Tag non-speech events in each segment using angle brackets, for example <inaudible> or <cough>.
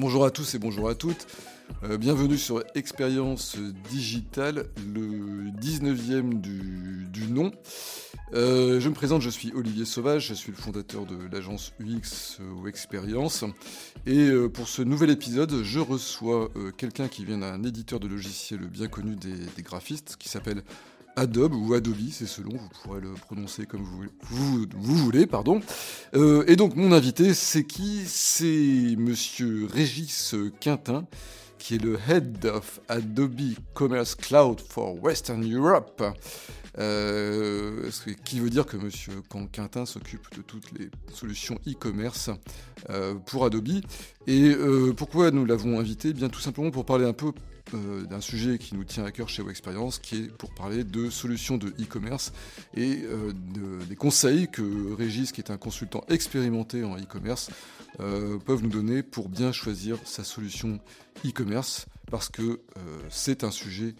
Bonjour à tous et bonjour à toutes. Euh, bienvenue sur Expérience Digitale, le 19e du, nom. Euh, je me présente, je suis Olivier Sauvage, je suis le fondateur de l'agence UX ou Expérience. Et euh, pour ce nouvel épisode, je reçois quelqu'un qui vient d'un éditeur de logiciels bien connu des graphistes qui s'appelle Adobe ou Adobe, c'est selon, vous pourrez le prononcer comme vous, voulez, pardon. Euh, et donc mon invité, c'est qui? C'est Monsieur Régis Quintin, qui est le Head of Adobe Commerce Cloud for Western Europe. Euh, qui veut dire que Monsieur Quintin s'occupe de toutes les solutions e-commerce euh, pour Adobe. Et pourquoi nous l'avons invité? Bien tout simplement pour parler un peu euh, d'un sujet qui nous tient à cœur chez Experience, qui est pour parler de solutions de e-commerce et euh, des conseils que Régis, qui est un consultant expérimenté en e-commerce, euh, peuvent nous donner pour bien choisir sa solution e-commerce, parce que c'est un sujet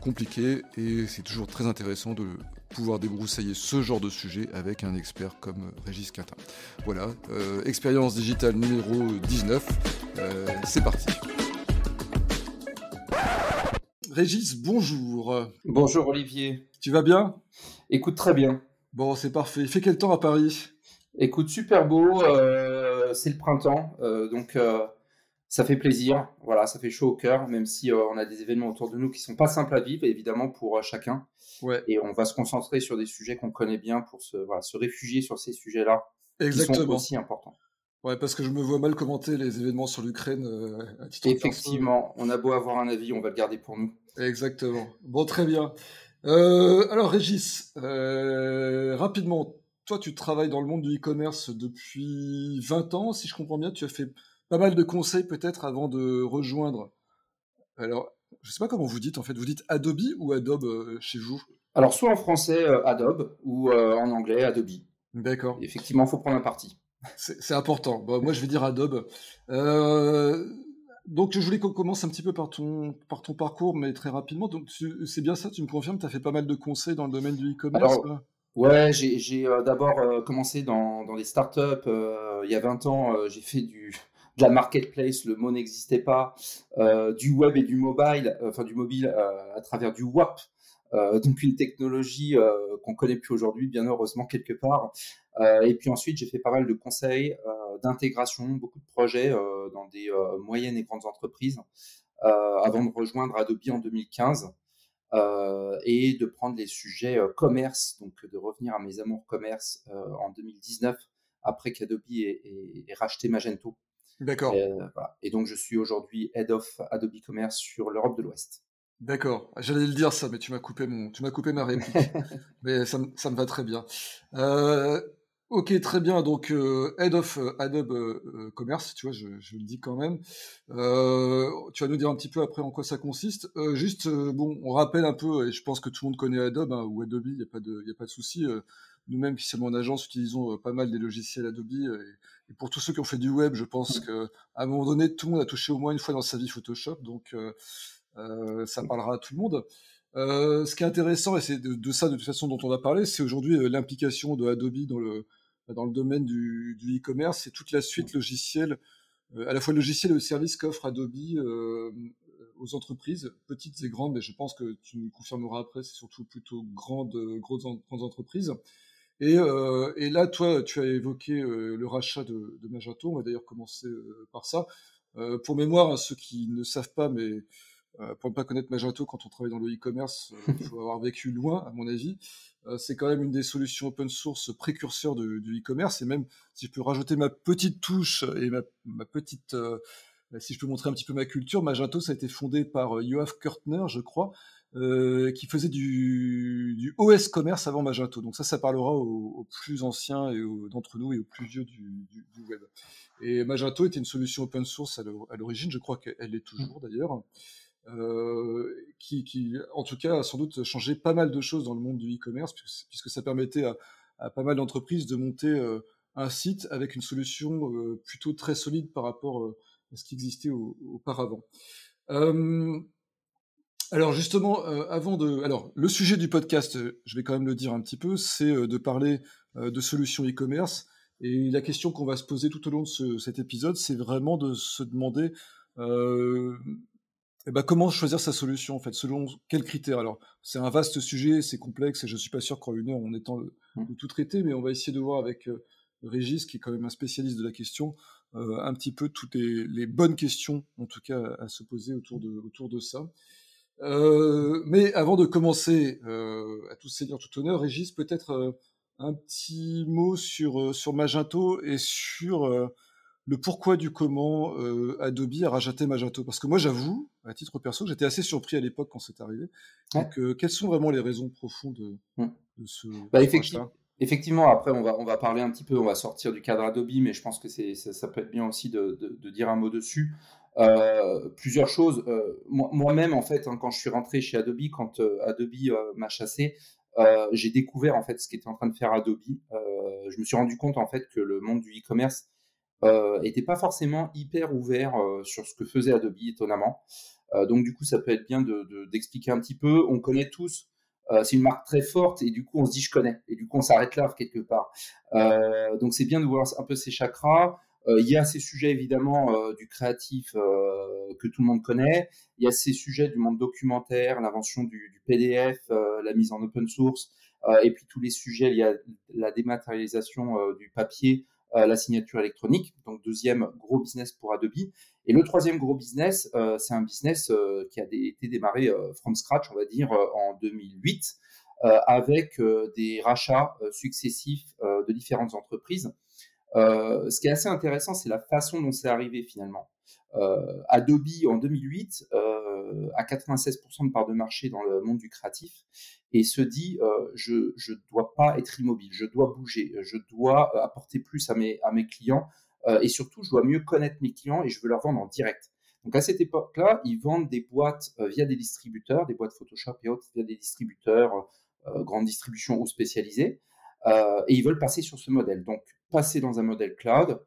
compliqué et c'est toujours très intéressant de pouvoir débroussailler ce genre de sujet avec un expert comme Régis Quintin. Voilà, expérience digitale numéro 19, c'est parti. Régis, bonjour. Bonjour Olivier. Tu vas bien? Écoute très bien. Bon, c'est parfait. Il fait quel temps à Paris? Écoute, super beau. Euh, c'est le printemps, euh, donc euh, ça fait plaisir. Voilà, ça fait chaud au cœur, même si on a des événements autour de nous qui sont pas simples à vivre, évidemment pour chacun. Ouais. Et on va se concentrer sur des sujets qu'on connaît bien pour se, voilà, se réfugier sur ces sujets-là, Exactement. qui sont aussi importants. Ouais, parce que je me vois mal commenter les événements sur l'Ukraine. Euh, Effectivement, on a beau avoir un avis, on va le garder pour nous. Exactement. Bon, très bien. Euh, alors, Régis, euh, rapidement, toi, tu travailles dans le monde du e-commerce depuis 20 ans, si je comprends bien. Tu as fait pas mal de conseils peut-être avant de rejoindre. Alors, je ne sais pas comment vous dites en fait. Vous dites Adobe ou Adobe chez vous? Alors, soit en français Adobe ou en anglais Adobe. D'accord. Effectivement, il faut prendre un parti. C'est important. Bon, moi, je vais dire Adobe. Euh, donc, je voulais qu'on commence un petit peu par ton, par ton parcours, mais très rapidement. Donc, c'est bien ça, tu me confirmes, tu as fait pas mal de conseils dans le domaine du e-commerce Ouais, j'ai euh, d'abord euh, commencé dans, dans les startups. il y a 20 ans, j'ai fait du, de la marketplace, le mot n'existait pas, du web et du mobile, enfin du mobile à travers du WAP. Euh, <laughs> donc une technologie euh, qu'on connaît plus aujourd'hui, bien heureusement quelque part. Euh, et puis ensuite, j'ai fait pas mal de conseils d'intégration, beaucoup de projets dans des moyennes et grandes entreprises avant de rejoindre Adobe en 2015. et de prendre les sujets commerce, donc de revenir à mes amours commerce en 2019, après qu'Adobe ait, ait, racheté Magento. D'accord. Et donc je suis aujourd'hui Head of Adobe Commerce sur l'Europe de l'Ouest. D'accord. J'allais le dire ça, mais tu m'as coupé mon, tu m'as coupé ma réponse. <laughs> mais ça, ça, me va très bien. Euh, ok, très bien. Donc euh, Head of euh, Adobe euh, Commerce, tu vois, je, je, le dis quand même. Euh, tu vas nous dire un petit peu après en quoi ça consiste. juste, bon, on rappelle un peu, et je pense que tout le monde connaît Adobe hein, ou Adobe, il n'y a pas de, y a pas de souci. Nous-mêmes, qui sommes en agence, utilisons pas mal des logiciels Adobe. Et, et, pour tous ceux qui ont fait du web, je pense qu'à un moment donné, tout le monde a touché au moins une fois dans sa vie Photoshop. Donc euh, ça parlera à tout le monde. Euh, ce qui est intéressant, et c'est de, ça de toute façon dont on a parlé, c'est aujourd'hui euh, l'implication de Adobe dans le, dans le domaine du, e-commerce et toute la suite logicielle, à la fois logiciel et le service qu'offre Adobe aux entreprises, petites et grandes, mais je pense que tu nous confirmeras après, c'est surtout plutôt grandes, grosses grandes entreprises. Et, et, là, toi, tu as évoqué le rachat de, de, Magento, on va d'ailleurs commencer par ça. pour mémoire, ceux qui ne savent pas, mais euh, pour ne pas connaître Magento, quand on travaille dans le e-commerce, euh, il <laughs> faut avoir vécu loin, à mon avis. Euh, c'est quand même une des solutions open source précurseurs du e-commerce. Et même, si je peux rajouter ma petite touche et ma, petite, si je peux montrer un petit peu ma culture, Magento, ça a été fondé par Yoav Kurtner, je crois, qui faisait du, OS commerce avant Magento. Donc ça, ça parlera aux, plus anciens et d'entre nous et aux plus vieux du, web. Et Magento était une solution open source à l'origine, je crois qu'elle est toujours d'ailleurs. Euh, qui, en tout cas, a sans doute changé pas mal de choses dans le monde du e-commerce, puisque, ça permettait à, pas mal d'entreprises de monter euh, un site avec une solution euh, plutôt très solide par rapport à ce qui existait auparavant. alors justement, avant de, alors le sujet du podcast, je vais quand même le dire un petit peu, c'est de parler de solutions e-commerce Et la question qu'on va se poser tout au long de cet épisode, c'est vraiment de se demander eh ben, comment choisir sa solution, en fait, selon quels critères? Alors, c'est un vaste sujet, c'est complexe, et je ne suis pas sûr qu'en une heure, on ait temps de, mmh. tout traiter, mais on va essayer de voir avec euh, Régis, qui est quand même un spécialiste de la question, euh, un petit peu toutes les, bonnes questions, en tout cas, à, se poser autour de, autour de ça. Euh, mais avant de commencer, à tous seigneur, tout honneur, Régis, peut-être un petit mot sur, sur Magento et sur le pourquoi du comment euh, Adobe a racheté Magento. Parce que moi, j'avoue, à titre perso, j'étais assez surpris à l'époque quand c'est arrivé. Donc, euh, quelles sont vraiment les raisons profondes de, mmh. ce, bah, effectivement, effectivement, après, on va, on va parler un petit peu, on va sortir du cadre Adobe, mais je pense que c'est, ça, peut être bien aussi de, dire un mot dessus. Euh, plusieurs choses. moi-même, en fait, hein, quand je suis rentré chez Adobe, quand Adobe m'a chassé, j'ai découvert en fait ce qu'était en train de faire Adobe. je me suis rendu compte en fait que le monde du e-commerce euh, était pas forcément hyper ouvert euh, sur ce que faisait Adobe, étonnamment. Euh, donc du coup, ça peut être bien d'expliquer de, un petit peu. On connaît tous c'est une marque très forte et du coup on se dit je connais et du coup on s'arrête là quelque part. Euh, donc c'est bien de voir un peu ces chakras. il y a ces sujets évidemment du créatif que tout le monde connaît. Il y a ces sujets du monde documentaire, l'invention du, du, PDF, la mise en open source et puis tous les sujets. Y a la dématérialisation du papier la signature électronique. Donc deuxième gros business pour Adobe. Et le troisième gros business, euh, c'est un business euh, qui a été démarré euh, from scratch, on va dire, en 2008, avec des rachats successifs de différentes entreprises. ce qui est assez intéressant, c'est la façon dont c'est arrivé finalement. Adobe en 2008 a 96% de part de marché dans le monde du créatif et se dit euh, je ne dois pas être immobile, je dois bouger, je dois euh, apporter plus à mes, à mes clients euh, et surtout je dois mieux connaître mes clients et je veux leur vendre en direct. Donc à cette époque-là, ils vendent des boîtes via des distributeurs, des boîtes Photoshop et autres via des distributeurs, grande distribution ou spécialisés, et ils veulent passer sur ce modèle. Donc passer dans un modèle cloud,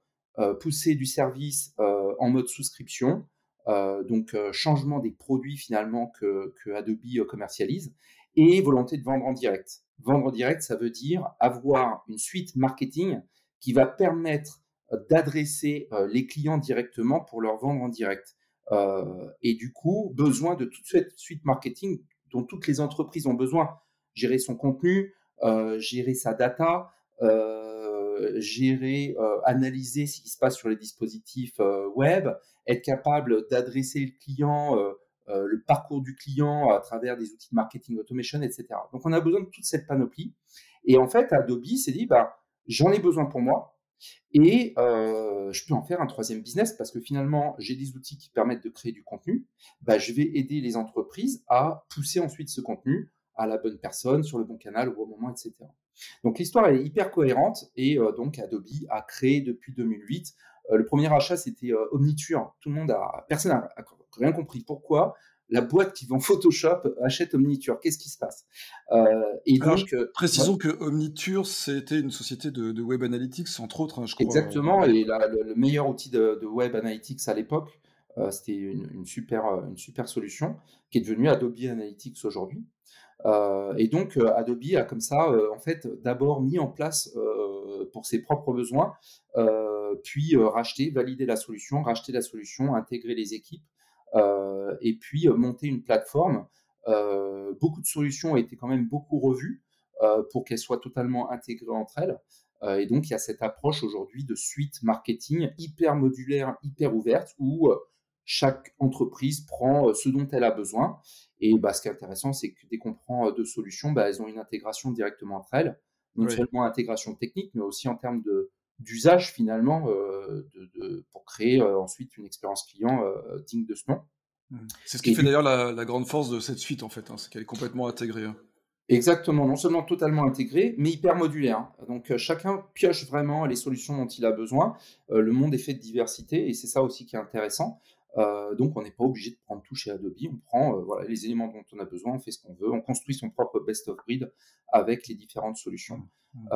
pousser du service en mode souscription, donc changement des produits finalement que, que Adobe commercialise, et volonté de vendre en direct. Vendre en direct, ça veut dire avoir une suite marketing qui va permettre euh, d'adresser euh, les clients directement pour leur vendre en direct. Euh, et du coup, besoin de toute cette suite marketing dont toutes les entreprises ont besoin. Gérer son contenu, gérer sa data, gérer, analyser ce qui se passe sur les dispositifs web, être capable d'adresser le client euh, le parcours du client à travers des outils de marketing automation, etc. Donc on a besoin de toute cette panoplie. Et en fait, Adobe s'est dit, bah, j'en ai besoin pour moi et euh, je peux en faire un troisième business parce que finalement, j'ai des outils qui permettent de créer du contenu. Bah, je vais aider les entreprises à pousser ensuite ce contenu à la bonne personne, sur le bon canal, au bon moment, etc. Donc l'histoire est hyper cohérente et euh, donc Adobe a créé depuis 2008. le premier achat, c'était Omniture. Tout le monde a, personne n'a rien compris pourquoi la boîte qui vend Photoshop achète Omniture? Qu'est-ce qui se passe? Euh, donc, euh, précisons que Omniture, c'était une société de, Web Analytics, entre autres, hein, je crois. Exactement, et le, meilleur outil de, Web Analytics à l'époque, euh, c'était une, super, une super solution qui est devenue Adobe Analytics aujourd'hui. Et donc, Adobe a comme ça, en fait, d'abord mis en place pour ses propres besoins, puis racheter, valider la solution, racheter la solution, intégrer les équipes euh, et puis euh, monter une plateforme. Euh, beaucoup de solutions ont été quand même beaucoup revues pour qu'elles soient totalement intégrées entre elles. et donc, il y a cette approche aujourd'hui de suite marketing hyper modulaire, hyper ouverte, où chaque entreprise prend ce dont elle a besoin. Et bah, ce qui est intéressant, c'est que dès qu'on prend deux solutions, bah, elles ont une intégration directement entre elles. Non seulement intégration technique, mais aussi en termes de, d'usage finalement euh, de, pour créer euh, ensuite une expérience client euh, digne de ce nom. Mmh. C'est ce qui fait d'ailleurs la, grande force de cette suite en fait, hein, c'est qu'elle est complètement intégrée. Hein. Exactement, non seulement totalement intégrée, mais hyper modulaire. Hein. Donc chacun pioche vraiment les solutions dont il a besoin. le monde est fait de diversité et c'est ça aussi qui est intéressant. Donc on n'est pas obligé de prendre tout chez Adobe, on prend voilà, les éléments dont on a besoin, on fait ce qu'on veut, on construit son propre best of breed avec les différentes solutions. Mmh.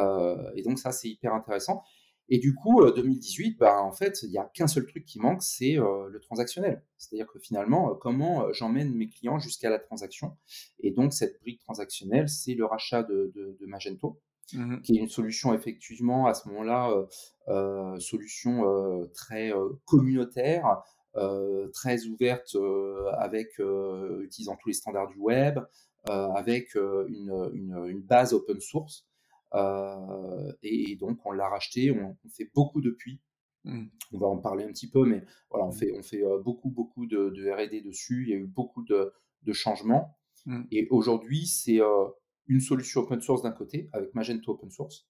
et donc ça c'est hyper intéressant. Et du coup, 2018, euh, bah, en fait, il n'y a qu'un seul truc qui manque, c'est euh, le transactionnel. C'est-à-dire que finalement, euh, comment j'emmène mes clients jusqu'à la transaction Et donc, cette brique transactionnelle, c'est le rachat de, Magento. mmh qui est une solution effectivement à ce moment-là, solution très communautaire, très ouverte avec utilisant tous les standards du web, avec une, une, base open source. Et, donc on l'a racheté, on, fait beaucoup depuis. Mmh. On va en parler un petit peu, mais voilà, on mmh. fait, on fait beaucoup, beaucoup de, de R&D dessus. Il y a eu beaucoup de, de changements. Et aujourd'hui, c'est une solution open source d'un côté, avec Magento Open Source,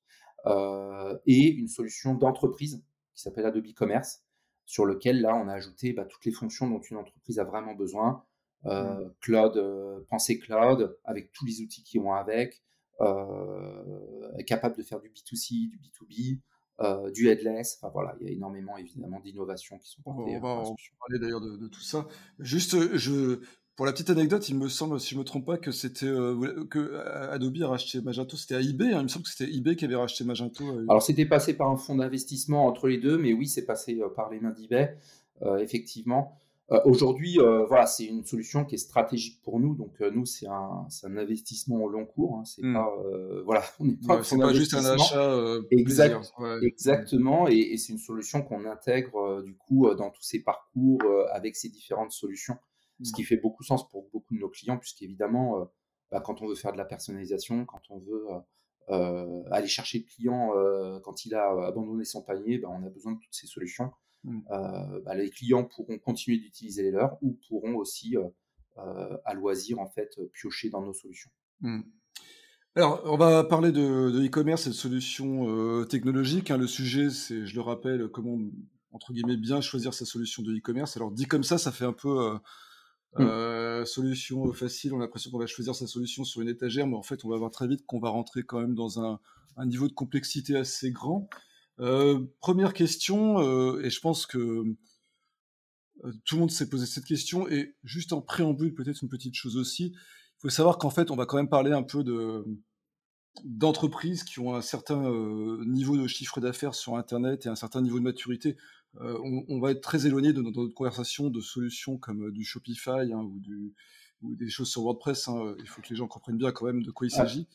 et une solution d'entreprise qui s'appelle Adobe Commerce, sur lequel là on a ajouté bah, toutes les fonctions dont une entreprise a vraiment besoin. Euh, mmh. Cloud, euh, pensée cloud, avec tous les outils qui vont avec, euh, capable de faire du B2C, du B2B, du headless. Enfin voilà, il y a énormément évidemment d'innovations qui sont portées. On va, parler d'ailleurs de, de, tout ça. Juste, je, pour la petite anecdote, il me semble, si je me trompe pas, que c'était euh, que euh, Adobe a racheté Magento. C'était à eBay. Hein. il me semble que c'était eBay qui avait racheté Magento. Euh, Alors c'était passé par un fonds d'investissement entre les deux, mais oui, c'est passé par les mains d'eBay, effectivement. Aujourd'hui, voilà, c'est une solution qui est stratégique pour nous. Donc nous, c'est un, un, investissement au long cours. Hein. c'est hmm. pas, voilà, <laughs> on n'est pas, pas juste un achat. exact, Exactement, et, et c'est une solution qu'on intègre du coup dans tous ces parcours avec ces différentes solutions ce qui fait beaucoup sens pour beaucoup de nos clients, puisqu'évidemment, euh, bah, quand on veut faire de la personnalisation, quand on veut euh, euh, aller chercher le client quand il a abandonné son panier, bah, on a besoin de toutes ces solutions. Mmh. Bah, les clients pourront continuer d'utiliser les leurs ou pourront aussi, à loisir, en fait, piocher dans nos solutions. Mmh. Alors, on va parler de e-commerce et de solutions technologiques. Hein. Le sujet, c'est, je le rappelle, comment, entre guillemets, bien choisir sa solution de e-commerce. Alors, dit comme ça, ça fait un peu Mmh. Euh, solution facile, on a l'impression qu'on va choisir sa solution sur une étagère, mais en fait, on va voir très vite qu'on va rentrer quand même dans un, niveau de complexité assez grand. Euh, première question, euh, et je pense que tout le monde s'est posé cette question, et juste en préambule, peut-être une petite chose aussi, il faut savoir qu'en fait, on va quand même parler un peu de d'entreprises qui ont un certain niveau de chiffre d'affaires sur Internet et un certain niveau de maturité. Euh, on, va être très éloigné de, notre conversation de solutions comme euh, du Shopify hein, ou, des choses sur WordPress. Hein. Il faut que les gens comprennent bien quand même de quoi il s'agit.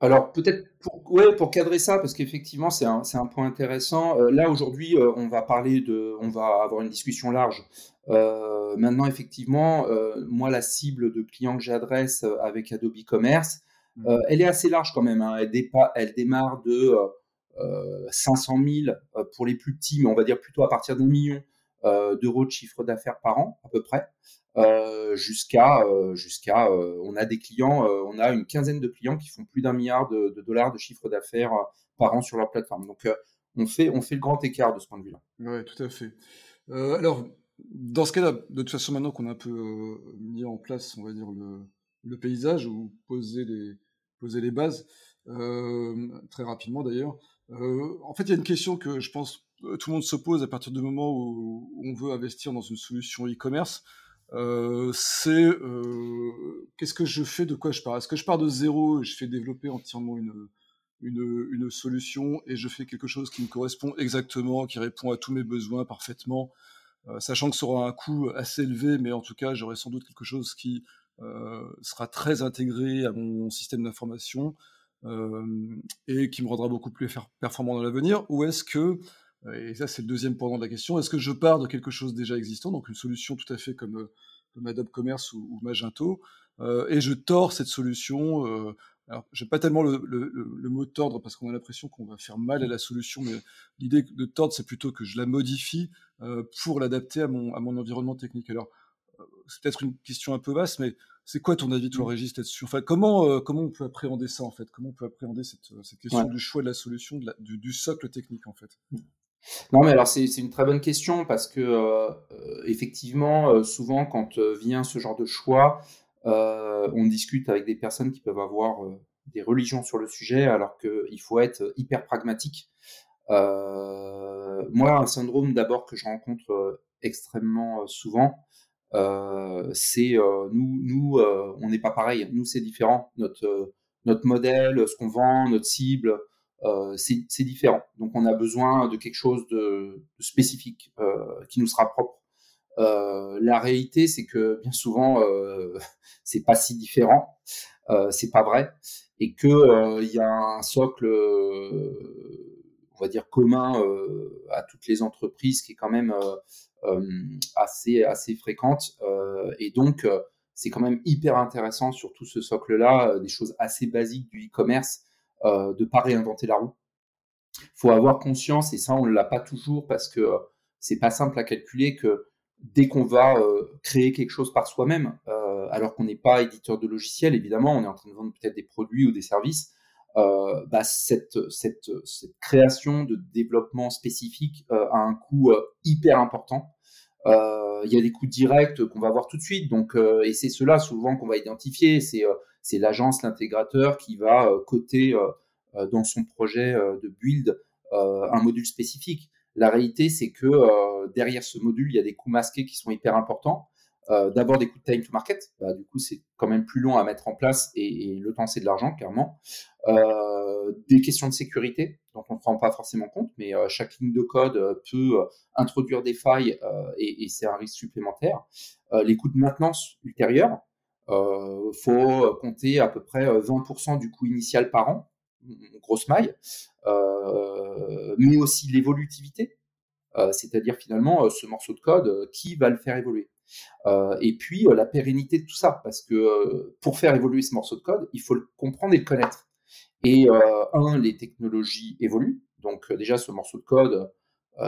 Alors peut-être pour, ouais, pour cadrer ça, parce qu'effectivement c'est un, un, point intéressant. Euh, là aujourd'hui on va parler de, on va avoir une discussion large. maintenant effectivement, moi la cible de clients que j'adresse avec Adobe Commerce, mmh. elle est assez large quand même. Hein. Elle, elle, démarre de 500 euh, 000 euh, pour les plus petits, mais on va dire plutôt à partir d'un million euh, d'euros de chiffre d'affaires par an, à peu près. jusqu'à jusqu'à on a des clients on a une quinzaine de clients qui font plus d'un milliard de, dollars de chiffre d'affaires par an sur leur plateforme donc on fait on fait le grand écart de ce point de vue là ouais tout à fait alors dans ce cas-là de toute façon maintenant qu'on a un peu mis en place on va dire le, le paysage ou poser les poser les bases très rapidement d'ailleurs euh, en fait, il y a une question que je pense euh, tout le monde se pose à partir du moment où, on veut investir dans une solution e-commerce. Euh, c'est qu'est-ce que je fais, de quoi je pars? Est-ce que je pars de zéro et je fais développer entièrement une, une, une, solution et je fais quelque chose qui me correspond exactement, qui répond à tous mes besoins parfaitement, sachant que ça aura un coût assez élevé, mais en tout cas, j'aurai sans doute quelque chose qui sera très intégré à mon système d'information. Euh, et qui me rendra beaucoup plus performant dans l'avenir Ou est-ce que, et ça c'est le deuxième pendant de la question, est-ce que je pars de quelque chose déjà existant, donc une solution tout à fait comme, euh, Adobe Commerce ou, Magento, euh, et je tords cette solution alors, j'aime pas tellement le, mot tordre parce qu'on a l'impression qu'on va faire mal à la solution, mais l'idée de tordre, c'est plutôt que je la modifie pour l'adapter à mon environnement technique. Alors, c'est peut-être une question un peu vaste, mais c'est quoi ton avis, toi, mmh. Régis, là-dessus? Comment, euh, comment on peut appréhender ça, en fait? Comment on peut appréhender cette, euh, cette question du choix de la solution, de du, socle technique, en fait? Mmh. Non, mais alors c'est une très bonne question parce que euh, effectivement, souvent quand vient ce genre de choix, on discute avec des personnes qui peuvent avoir des religions sur le sujet, alors qu'il faut être hyper pragmatique. moi, un syndrome d'abord que je rencontre extrêmement souvent, c'est euh, nous, nous euh, on n'est pas pareil. Nous, c'est différent. Notre notre modèle, ce qu'on vend, notre cible, c'est différent. Donc, on a besoin de quelque chose de, spécifique qui nous sera propre. la réalité, c'est que bien souvent, <laughs> c'est pas si différent. c'est pas vrai. et que il y a un socle, on va dire commun à toutes les entreprises qui est quand même assez assez fréquente et donc c'est quand même hyper intéressant sur tout ce socle-là, des choses assez basiques du e-commerce, de de pas réinventer la roue. Il faut avoir conscience, et ça on ne l'a pas toujours parce que c'est pas simple à calculer que dès qu'on va créer quelque chose par soi-même, alors qu'on n'est pas éditeur de logiciels, évidemment, on est en train de vendre peut-être des produits ou des services, bah, cette, création de développement spécifique a un coût hyper important. Il y a des coûts directs qu'on va voir tout de suite, donc et c'est cela souvent qu'on va identifier. C'est l'agence, l'intégrateur qui va coter dans son projet de build un module spécifique. La réalité, c'est que derrière ce module, il y a des coûts masqués qui sont hyper importants. Euh, d'abord des coûts de time to market, bah, du coup c'est quand même plus long à mettre en place et, le temps c'est de l'argent clairement. Euh, des questions de sécurité dont on ne prend pas forcément compte, mais euh, chaque ligne de code peut introduire des failles et, c'est un risque supplémentaire. les coûts de maintenance ultérieurs, faut compter à peu près 20% du coût initial par an, grosse maille, mais aussi l'évolutivité, c'est-à-dire finalement ce morceau de code, qui va le faire évoluer? Euh, et puis euh, la pérennité de tout ça, parce que euh, pour faire évoluer ce morceau de code, il faut le comprendre et le connaître. Et un, les technologies évoluent. Donc déjà ce morceau de code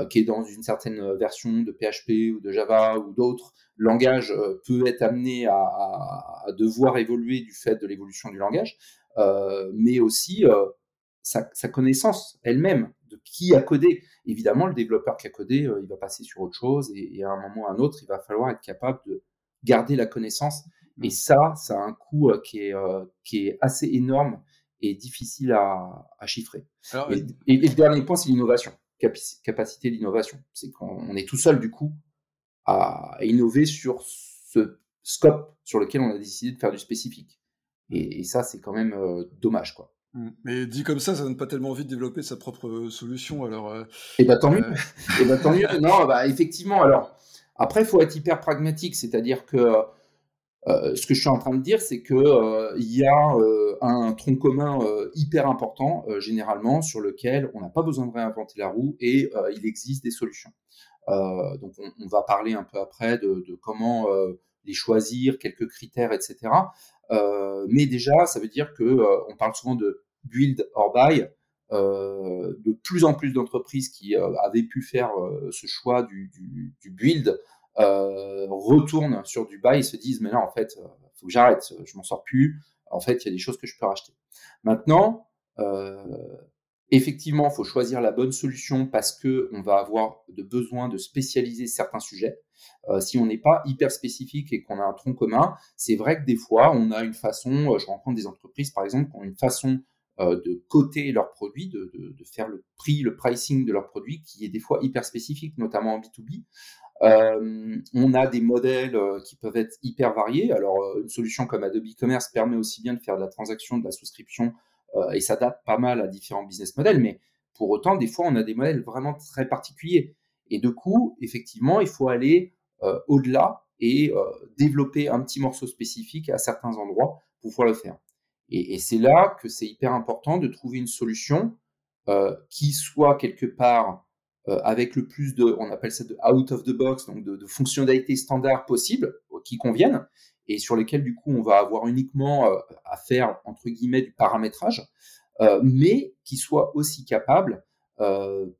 qui est dans une certaine version de PHP ou de Java ou d'autres langages peut être amené à, à, devoir évoluer du fait de l'évolution du langage, mais aussi sa, sa, connaissance elle-même de qui a codé. Évidemment, le développeur qui a codé, euh, il va passer sur autre chose et, à un moment ou à un autre, il va falloir être capable de garder la connaissance. Et mmh. ça, ça a un coût euh, qui est, euh, qui est assez énorme et difficile à, à chiffrer. et, le dernier point, c'est l'innovation, capacité d'innovation. C'est qu'on est tout seul, du coup, à innover sur ce scope sur lequel on a décidé de faire du spécifique. Et, ça, c'est quand même dommage, quoi. Mmh. Mais dit comme ça, ça donne pas tellement envie de développer sa propre euh, solution. Alors, euh, et bah tant mieux. Euh, et bah tant mieux. <laughs> Non, bah effectivement. Alors après, il faut être hyper pragmatique, c'est-à-dire que ce que je suis en train de dire, c'est que il y a un tronc commun hyper important généralement sur lequel on n'a pas besoin de réinventer la roue et il existe des solutions. donc on, va parler un peu après de, de comment les choisir, quelques critères, etc. Euh, mais déjà, ça veut dire que euh, on parle souvent de build or buy. Euh, de plus en plus d'entreprises qui avaient pu faire ce choix du, du, du build retournent sur du buy et se disent mais là en fait faut que j'arrête, je m'en sors plus. En fait, il y a des choses que je peux racheter. Maintenant, effectivement, il faut choisir la bonne solution parce que on va avoir de besoin de spécialiser certains sujets. Euh, si on n'est pas hyper spécifique et qu'on a un tronc commun, c'est vrai que des fois, on a une façon, euh, je rencontre des entreprises par exemple qui ont une façon euh, de coter leurs produits, de, faire le prix, le pricing de leurs produits qui est des fois hyper spécifique, notamment en B2B. Euh, on a des modèles qui peuvent être hyper variés. Alors, une solution comme Adobe Commerce permet aussi bien de faire de la transaction, de la souscription, et s'adapte pas mal à différents business models. Mais pour autant, des fois, on a des modèles vraiment très particuliers. Et de coup, effectivement, il faut aller euh, au-delà et euh, développer un petit morceau spécifique à certains endroits pour pouvoir le faire. Et, c'est là que c'est hyper important de trouver une solution euh, qui soit quelque part avec le plus de, on appelle ça de out of the box, donc de, fonctionnalités standards possibles qui conviennent et sur lesquelles du coup on va avoir uniquement à faire entre guillemets du paramétrage, mais qui soit aussi capable,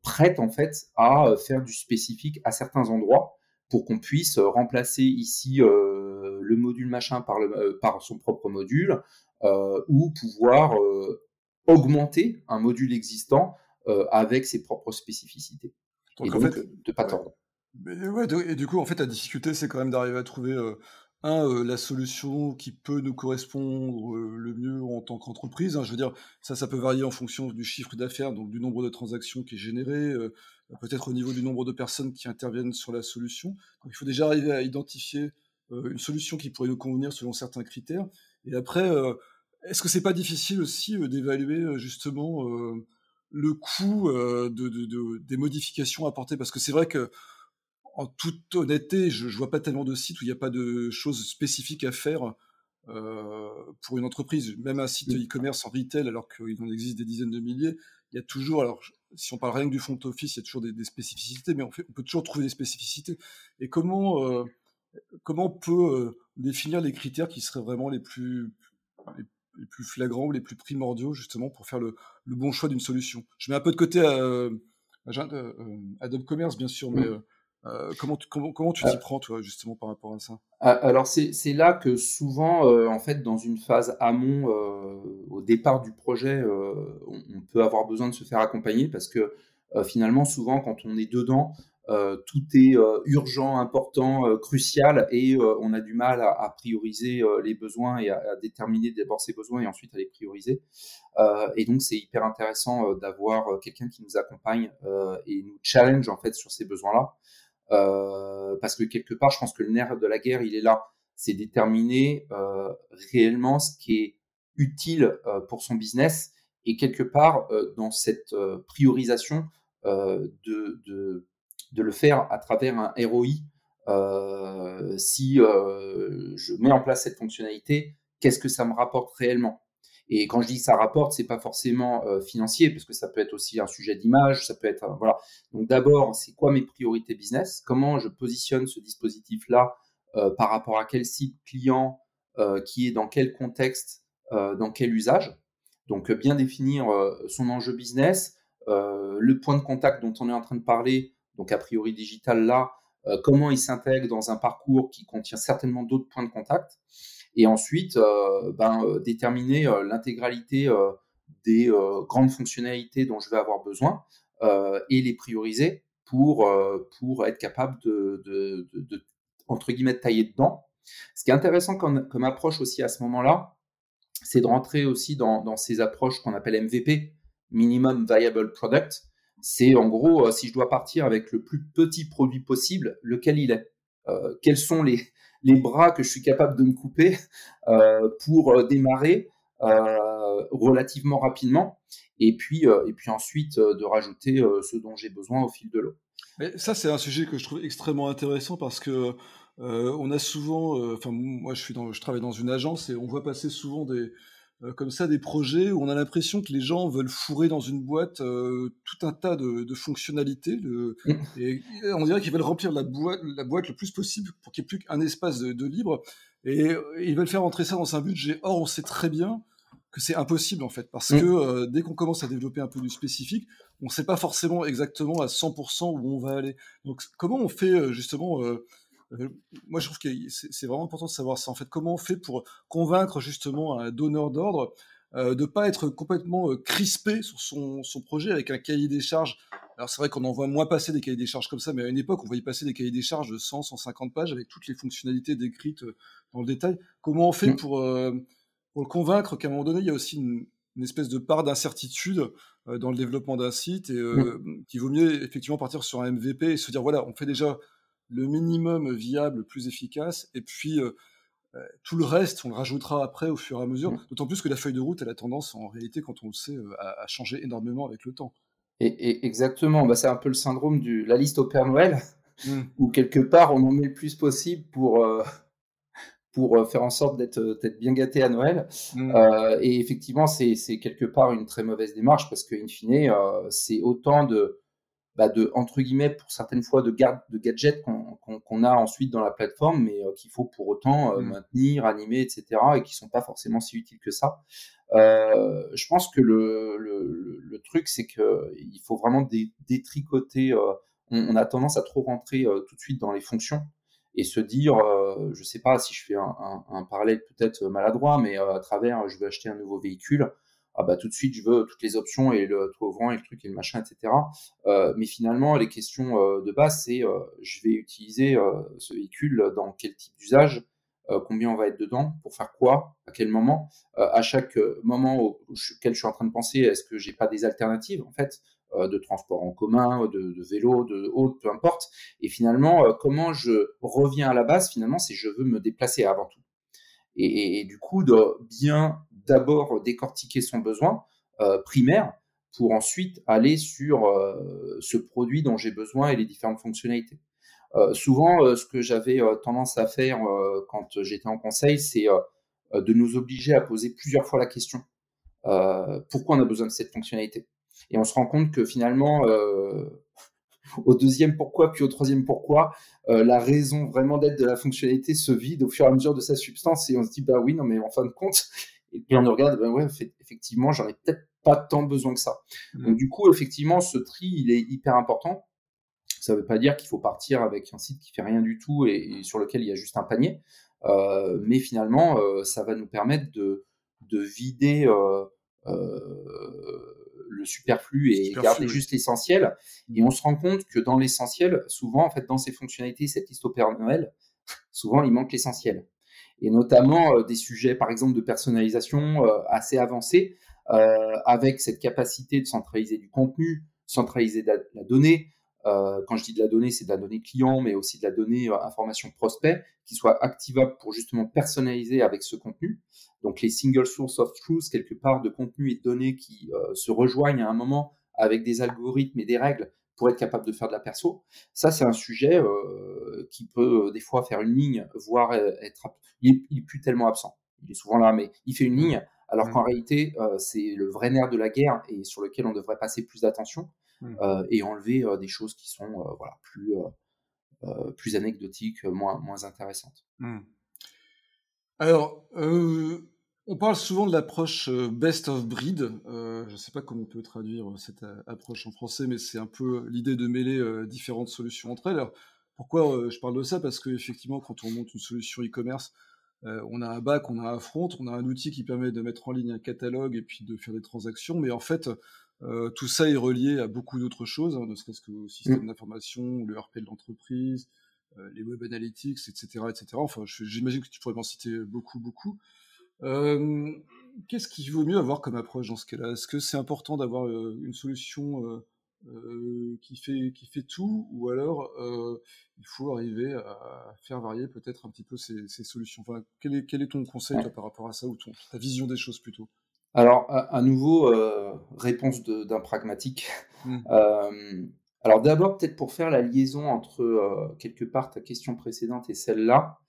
prête en fait à faire du spécifique à certains endroits pour qu'on puisse euh, remplacer ici euh, le module machin par, le, euh, par son propre module ou pouvoir augmenter un module existant avec ses propres spécificités. Donc, et en fait, de pas tordre. et du coup, en fait, la difficulté, c'est quand même d'arriver à trouver un, la solution qui peut nous correspondre le mieux en tant qu'entreprise. Hein. je veux dire, ça, ça peut varier en fonction du chiffre d'affaires, donc du nombre de transactions qui est généré, peut-être au niveau du nombre de personnes qui interviennent sur la solution. Donc, il faut déjà arriver à identifier euh, une solution qui pourrait nous convenir selon certains critères. Et après, euh, est-ce que c'est pas difficile aussi euh, d'évaluer justement le coût de, des modifications apportées? Parce que c'est vrai que, en toute honnêteté, je, ne vois pas tellement de sites où il n'y a pas de choses spécifiques à faire pour une entreprise, même un site e-commerce en retail, alors qu'il en existe des dizaines de milliers, il y a toujours, alors si on parle rien que du front office, il y a toujours des, spécificités, mais on, fait, on, peut toujours trouver des spécificités. Et comment, comment on peut définir les critères qui seraient vraiment les plus, les, plus flagrants ou les plus primordiaux, justement, pour faire le, le bon choix d'une solution? Je mets un peu de côté Adobe Commerce, bien sûr, mais mmh. Euh, comment, tu, comment, comment tu t'y euh. prends, toi, justement, par rapport à ça? Ah, Alors, c'est là que souvent, euh, en fait, dans une phase amont, au départ du projet, on, peut avoir besoin de se faire accompagner parce que finalement, souvent, quand on est dedans, tout est urgent, important, crucial et on a du mal à, prioriser les besoins et à, déterminer d'abord ses besoins et ensuite à les prioriser. et donc, c'est hyper intéressant d'avoir quelqu'un qui nous accompagne et nous challenge en fait sur ces besoins-là. Euh, parce que quelque part, je pense que le nerf de la guerre, il est là. C'est déterminer euh, réellement ce qui est utile euh, pour son business et quelque part, dans cette priorisation, de, de, de, le faire à travers un ROI. si je mets en place cette fonctionnalité, qu'est-ce que ça me rapporte réellement? Et quand je dis que ça rapporte, c'est pas forcément euh, financier, parce que ça peut être aussi un sujet d'image, ça peut être euh, voilà. Donc d'abord, c'est quoi mes priorités business? Comment je positionne ce dispositif-là euh, par rapport à quel site client, qui est dans quel contexte, dans quel usage? Donc bien définir son enjeu business, le point de contact dont on est en train de parler, donc a priori digital là, comment il s'intègre dans un parcours qui contient certainement d'autres points de contact et ensuite euh, ben, euh, déterminer euh, l'intégralité des grandes fonctionnalités dont je vais avoir besoin et les prioriser pour, pour être capable de, de, de, entre guillemets, tailler dedans. Ce qui est intéressant comme, approche aussi à ce moment-là, c'est de rentrer aussi dans, dans ces approches qu'on appelle MVP, Minimum Viable Product. C'est en gros, si je dois partir avec le plus petit produit possible, lequel il est? Euh, quels sont les, les bras que je suis capable de me couper euh, pour euh, démarrer euh, relativement rapidement et puis, et puis ensuite de rajouter ce dont j'ai besoin au fil de l'eau. Ça, c'est un sujet que je trouve extrêmement intéressant parce que on a souvent, enfin moi je suis dans, je travaille dans une agence et on voit passer souvent des, euh, comme ça des projets où on a l'impression que les gens veulent fourrer dans une boîte euh, tout un tas de, fonctionnalités. De, <laughs> et on dirait qu'ils veulent remplir la boîte, la boîte le plus possible pour qu'il n'y ait plus qu'un espace de, libre. Et, ils veulent faire entrer ça dans un budget. Or, on sait très bien que c'est impossible en fait, parce mm. que euh, dès qu'on commence à développer un peu du spécifique, on ne sait pas forcément exactement à 100% où on va aller. Donc, comment on fait justement euh, moi, je trouve que c'est vraiment important de savoir ça. En fait, comment on fait pour convaincre justement un donneur d'ordre euh, de pas être complètement euh, crispé sur son, son, projet avec un cahier des charges. Alors c'est vrai qu'on en voit moins passer des cahiers des charges comme ça, mais à une époque, on voyait passer des cahiers des charges de 100, 150 pages avec toutes les fonctionnalités décrites dans le détail. Comment on fait mmh. pour, pour le convaincre qu'à un moment donné, il y a aussi une, espèce de part d'incertitude dans le développement d'un site et mmh. qu'il vaut mieux effectivement partir sur un MVP et se dire voilà, on fait déjà le minimum viable, le plus efficace, et puis euh, euh, tout le reste, on le rajoutera après au fur et à mesure, mmh. d'autant plus que la feuille de route, elle a tendance, en réalité, quand on le sait, euh, à, changer énormément avec le temps. Et, exactement, bah, c'est un peu le syndrome de la liste au Père Noël, mmh. <laughs> où quelque part, on en met le plus possible pour, pour faire en sorte d'être bien gâté à Noël. Mmh. et effectivement, c'est quelque part une très mauvaise démarche, parce qu'in fine, c'est autant de bah, de entre guillemets pour certaines fois de garde de gadgets qu'on a ensuite dans la plateforme, mais euh, qu'il faut pour autant euh, mmh. maintenir, animer, etc. et qui sont pas forcément si utiles que ça. Euh, je pense que le, le, le truc c'est que il faut vraiment détricoter. On, a tendance à trop rentrer tout de suite dans les fonctions et se dire, je sais pas si je fais un, un, un parallèle peut-être maladroit, mais à travers, je veux acheter un nouveau véhicule ah bah tout de suite je veux toutes les options et le tout ouvrant et le truc et le machin etc euh, mais finalement les questions euh, de base c'est euh, je vais utiliser ce véhicule dans quel type d'usage combien on va être dedans pour faire quoi à quel moment à chaque moment auquel je suis en train de penser est-ce que j'ai pas des alternatives en fait de transport en commun de, vélo de haute peu importe. Et finalement comment je reviens à la base finalement c'est je veux me déplacer avant tout. Et, et, du coup de bien d'abord décortiquer son besoin euh, primaire pour ensuite aller sur euh, ce produit dont j'ai besoin et les différentes fonctionnalités. Euh, souvent, ce que j'avais tendance à faire quand j'étais en conseil, c'est de nous obliger à poser plusieurs fois la question pourquoi on a besoin de cette fonctionnalité? Et on se rend compte que finalement, <laughs> au deuxième pourquoi, puis au troisième pourquoi, la raison vraiment d'être de la fonctionnalité se vide au fur et à mesure de sa substance et on se dit bah oui non mais en fin de compte et puis on regarde bah ouais effectivement ai peut-être pas tant besoin que ça. Mmh. Donc du coup effectivement ce tri il est hyper important ça ne veut pas dire qu'il faut partir avec un site qui fait rien du tout et, sur lequel il y a juste un panier, euh, mais finalement, euh, ça va nous permettre de, de vider euh, le superflu et garder juste l'essentiel. Et on se rend compte que dans l'essentiel, souvent, en fait, dans ces fonctionnalités, cette liste au Père Noël, souvent, il manque l'essentiel. Et notamment des sujets, par exemple, de personnalisation assez avancés, avec cette capacité de centraliser du contenu, centraliser la donnée, euh, quand je dis de la donnée, c'est de la donnée client, mais aussi de la donnée euh, information prospect, qui soit activable pour justement personnaliser avec ce contenu. Donc les single source of truth, quelque part, de contenu et de données qui euh, se rejoignent à un moment avec des algorithmes et des règles pour être capable de faire de la perso. Ça, c'est un sujet qui peut des fois faire une ligne, voire être... Il est, plus tellement absent. Il est souvent là, mais il fait une ligne, alors mmh. qu'en réalité, c'est le vrai nerf de la guerre et sur lequel on devrait passer plus d'attention. Mmh. Euh, et enlever euh, des choses qui sont euh, voilà, plus, plus anecdotiques, moins, moins intéressantes. Mmh. Alors, on parle souvent de l'approche best of breed. je ne sais pas comment on peut traduire cette approche en français, mais c'est un peu l'idée de mêler différentes solutions entre elles. Alors, pourquoi je parle de ça? Parce qu'effectivement, quand on monte une solution e-commerce, on a un bac, on a un front, on a un outil qui permet de mettre en ligne un catalogue et puis de faire des transactions. Mais en fait, euh, tout ça est relié à beaucoup d'autres choses, hein, ne serait-ce que au système mm. d'information, le RP de l'entreprise, euh, les web analytics, etc., etc. Enfin, j'imagine que tu pourrais m'en citer beaucoup, beaucoup. Euh, qu'est-ce qu'il vaut mieux avoir comme approche dans ce cas-là? Est-ce que c'est important d'avoir une solution qui fait qui fait tout, ou alors il faut arriver à faire varier peut-être un petit peu ces, solutions? Enfin, quel est, quel est ton conseil toi, par rapport à ça ou ton, ta vision des choses plutôt? Alors, à, nouveau, euh, réponse d'un pragmatique. Mmh. Euh, alors d'abord, peut-être pour faire la liaison entre euh, quelque part ta question précédente et celle-là,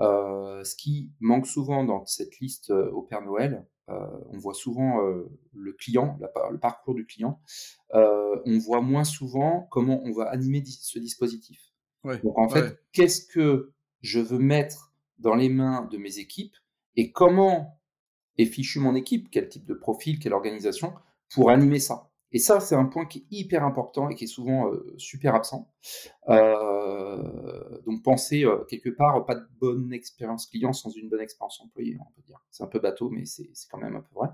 ce qui manque souvent dans cette liste au Père Noël, on voit souvent le client, le parcours du client, on voit moins souvent comment on va animer ce dispositif. Donc en fait, qu'est-ce que je veux mettre dans les mains de mes équipes et comment et fichu mon équipe, quel type de profil, quelle organisation, pour animer ça? Et ça, c'est un point qui est hyper important et qui est souvent euh, super absent. Euh, donc, pensez euh, quelque part, pas de bonne expérience client sans une bonne expérience employée, on peut dire. C'est un peu bateau, mais c'est quand même un peu vrai.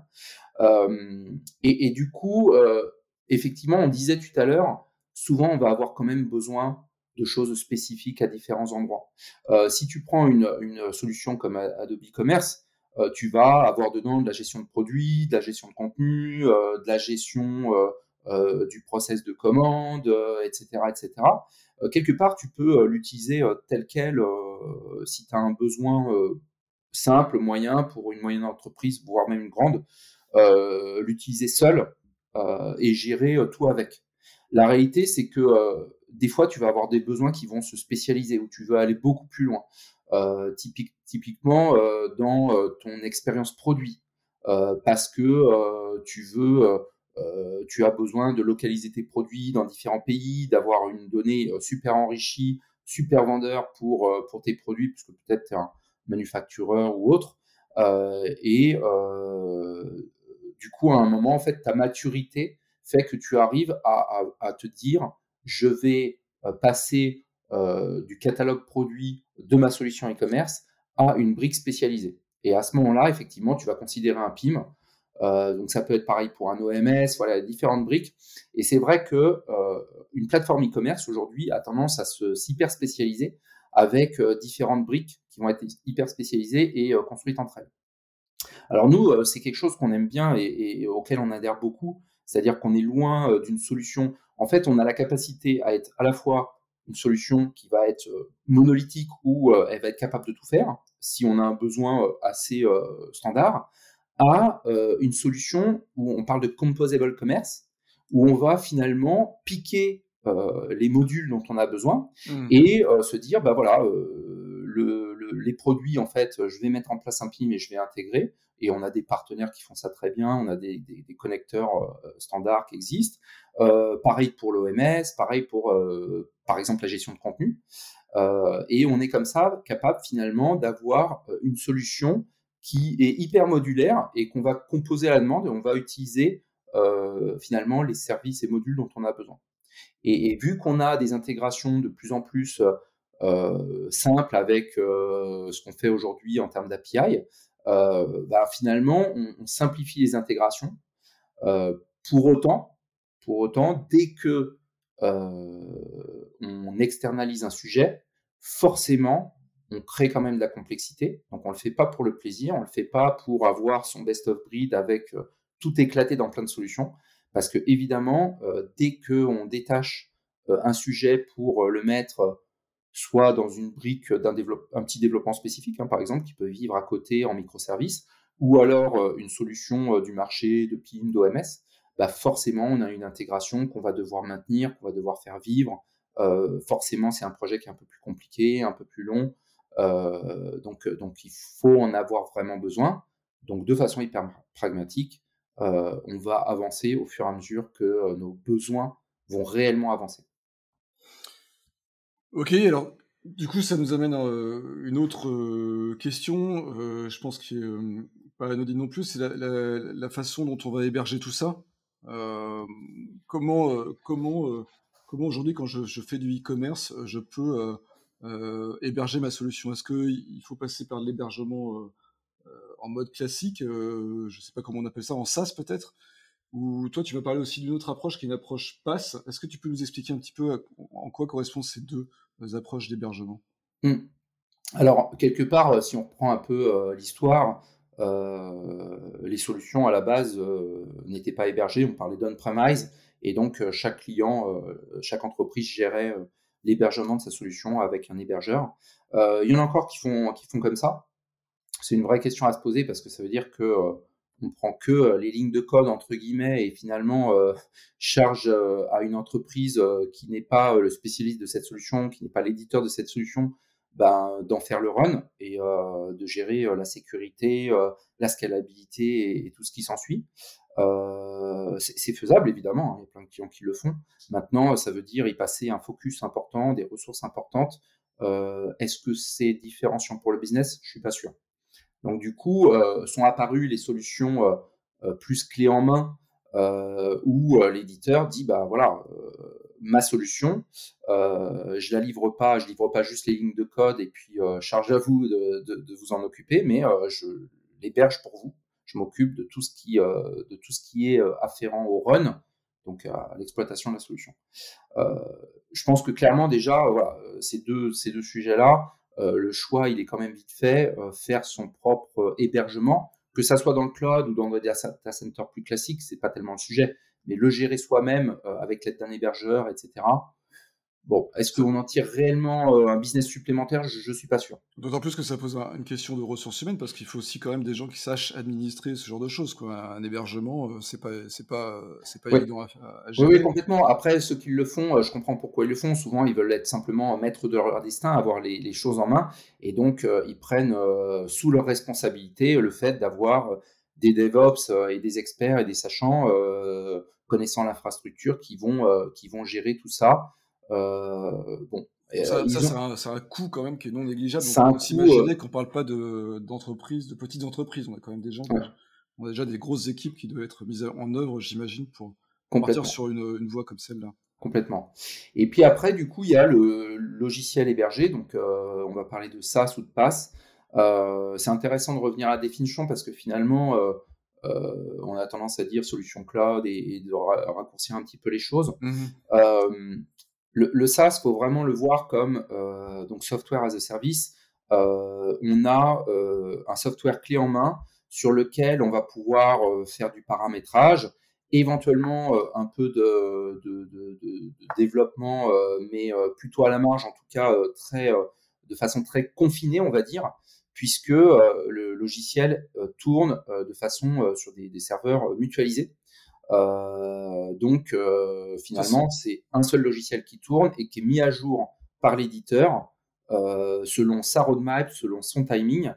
Et, et, du coup, effectivement, on disait tout à l'heure, souvent, on va avoir quand même besoin de choses spécifiques à différents endroits. si tu prends une, une solution comme Adobe Commerce, tu vas avoir dedans de la gestion de produits, de la gestion de contenu, euh, de la gestion euh, du process de commande, etc., etc. quelque part, tu peux l'utiliser tel quel si tu as un besoin simple, moyen pour une moyenne entreprise, voire même une grande, l'utiliser seul et gérer tout avec. La réalité, c'est que des fois, tu vas avoir des besoins qui vont se spécialiser, ou tu veux aller beaucoup plus loin. Euh, typiquement euh, dans euh, ton expérience produit, parce que tu veux, tu as besoin de localiser tes produits dans différents pays, d'avoir une donnée super enrichie, super vendeur pour, pour tes produits, puisque peut-être tu es un manufactureur ou autre. et du coup, à un moment, en fait, ta maturité fait que tu arrives à, à te dire, je vais passer du catalogue produit de ma solution e-commerce à une brique spécialisée. Et à ce moment-là, effectivement, tu vas considérer un PIM. Euh, donc ça peut être pareil pour un OMS, voilà, différentes briques. Et c'est vrai que euh, une plateforme e-commerce aujourd'hui a tendance à se hyper spécialiser avec euh, différentes briques qui vont être hyper spécialisées et construites entre elles. Alors nous, c'est quelque chose qu'on aime bien et, auquel on adhère beaucoup, c'est-à-dire qu'on est loin d'une solution. En fait, on a la capacité à être à la fois une solution qui va être euh, monolithique ou euh, elle va être capable de tout faire si on a un besoin euh, assez standard, à une solution où on parle de composable commerce, où on va finalement piquer les modules dont on a besoin mmh. et se dire, bah voilà, les produits, en fait, je vais mettre en place un PIM et je vais intégrer. Et on a des partenaires qui font ça très bien. On a des, connecteurs standards qui existent. pareil pour l'OMS, pareil pour, par exemple, la gestion de contenu. et on est comme ça capable finalement d'avoir une solution qui est hyper modulaire et qu'on va composer à la demande et on va utiliser euh, finalement les services et modules dont on a besoin. Et, vu qu'on a des intégrations de plus en plus euh, simples avec euh, ce qu'on fait aujourd'hui en termes d'API, bah, finalement on, simplifie les intégrations. pour autant, pour autant, dès que on externalise un sujet, forcément, on crée quand même de la complexité. Donc on le fait pas pour le plaisir, on le fait pas pour avoir son best of breed avec euh, tout éclaté dans plein de solutions, parce que évidemment, euh, dès que on détache euh, un sujet pour le mettre soit dans une brique d'un un petit développement spécifique, hein, par exemple, qui peut vivre à côté en microservice, ou alors une solution du marché de PIM, d'OMS, bah forcément, on a une intégration qu'on va devoir maintenir, qu'on va devoir faire vivre. forcément, c'est un projet qui est un peu plus compliqué, un peu plus long. Euh, donc, il faut en avoir vraiment besoin. Donc de façon hyper pragmatique, euh, on va avancer au fur et à mesure que euh, nos besoins vont réellement avancer. Ok, alors du coup ça nous amène à une autre question, je pense qui est pas anodine non plus, c'est la, façon dont on va héberger tout ça. comment comment, comment aujourd'hui quand je, je, fais du e-commerce, je peux euh, héberger ma solution? Est-ce qu'il faut passer par l'hébergement euh, euh, en mode classique Je ne sais pas comment on appelle ça, en SaaS peut-être? Ou toi, tu vas parler aussi d'une autre approche qui est une approche pass. Est-ce que tu peux nous expliquer un petit peu en quoi correspondent ces deux approches d'hébergement? Mmh. Alors, quelque part, si on reprend un peu l'histoire, les solutions à la base n'étaient pas hébergées, on parlait d'on-premise, et donc chaque client, chaque entreprise gérait l'hébergement de sa solution avec un hébergeur. Euh, il y en a encore qui font, qui font comme ça. C'est une vraie question à se poser parce que ça veut dire que euh, on prend que euh, les lignes de code entre guillemets et finalement charge à une entreprise qui n'est pas le spécialiste de cette solution, qui n'est pas l'éditeur de cette solution, ben, d'en faire le run et de gérer la sécurité, la scalabilité et, tout ce qui s'ensuit. Euh, c'est faisable évidemment, hein, il y a plein de clients qui le font. Maintenant, ça veut dire y passer un focus important, des ressources importantes. Euh, est-ce que c'est différenciant pour le business? Je suis pas sûr. Donc du coup, euh, sont apparues les solutions plus clés en main où l'éditeur dit bah voilà ma solution, je la livre pas, je livre pas juste les lignes de code et puis charge à vous de, de vous en occuper, mais je l'héberge pour vous je m'occupe de tout ce qui euh, de tout ce qui est euh, afférent au run, donc à l'exploitation de la solution. Euh, je pense que clairement déjà, voilà, ces deux ces deux sujets-là, le choix il est quand même vite fait. faire son propre hébergement, que ça soit dans le cloud ou dans des data centers plus classiques, c'est pas tellement le sujet, mais le gérer soi-même avec l'aide d'un hébergeur, etc. Bon, est-ce qu'on en tire réellement euh, un business supplémentaire? Je ne suis pas sûr. D'autant plus que ça pose une question de ressources humaines parce qu'il faut aussi quand même des gens qui sachent administrer ce genre de choses. Quoi. Un hébergement, euh, c'est pas c'est pas c'est pas évident à, gérer. Oui, complètement. Après, ceux qui le font, euh, je comprends pourquoi ils le font. Souvent, ils veulent être simplement maîtres de leur destin, avoir les, choses en main, et donc ils prennent sous leur responsabilité le fait d'avoir des DevOps et des experts et des sachants connaissant l'infrastructure qui vont qui vont gérer tout ça. Euh, bon, ça, euh, c'est un, coût quand même qui est non négligeable. on peut imaginer euh, qu'on parle pas d'entreprises, de, petites entreprises. On a quand même des gens, on a déjà des grosses équipes qui doivent être mises en œuvre, j'imagine, pour partir sur une, une voie comme celle-là. Complètement. Et puis après, du coup, il y a le logiciel hébergé. Donc, on va parler de SaaS ou de PaaS. c'est intéressant de revenir à la définition parce que finalement, on a tendance à dire solution cloud et, de raccourcir un petit peu les choses. Mmh le, le SaaS, faut vraiment le voir comme euh, donc software as a service. Euh, on a euh, un software clé en main sur lequel on va pouvoir faire du paramétrage, éventuellement un peu de, développement, mais plutôt à la marge, en tout cas très, de façon très confinée, on va dire, puisque le logiciel tourne de façon sur des serveurs mutualisés. Euh, donc euh, finalement, c'est un seul logiciel qui tourne et qui est mis à jour par l'éditeur selon sa roadmap, selon son timing.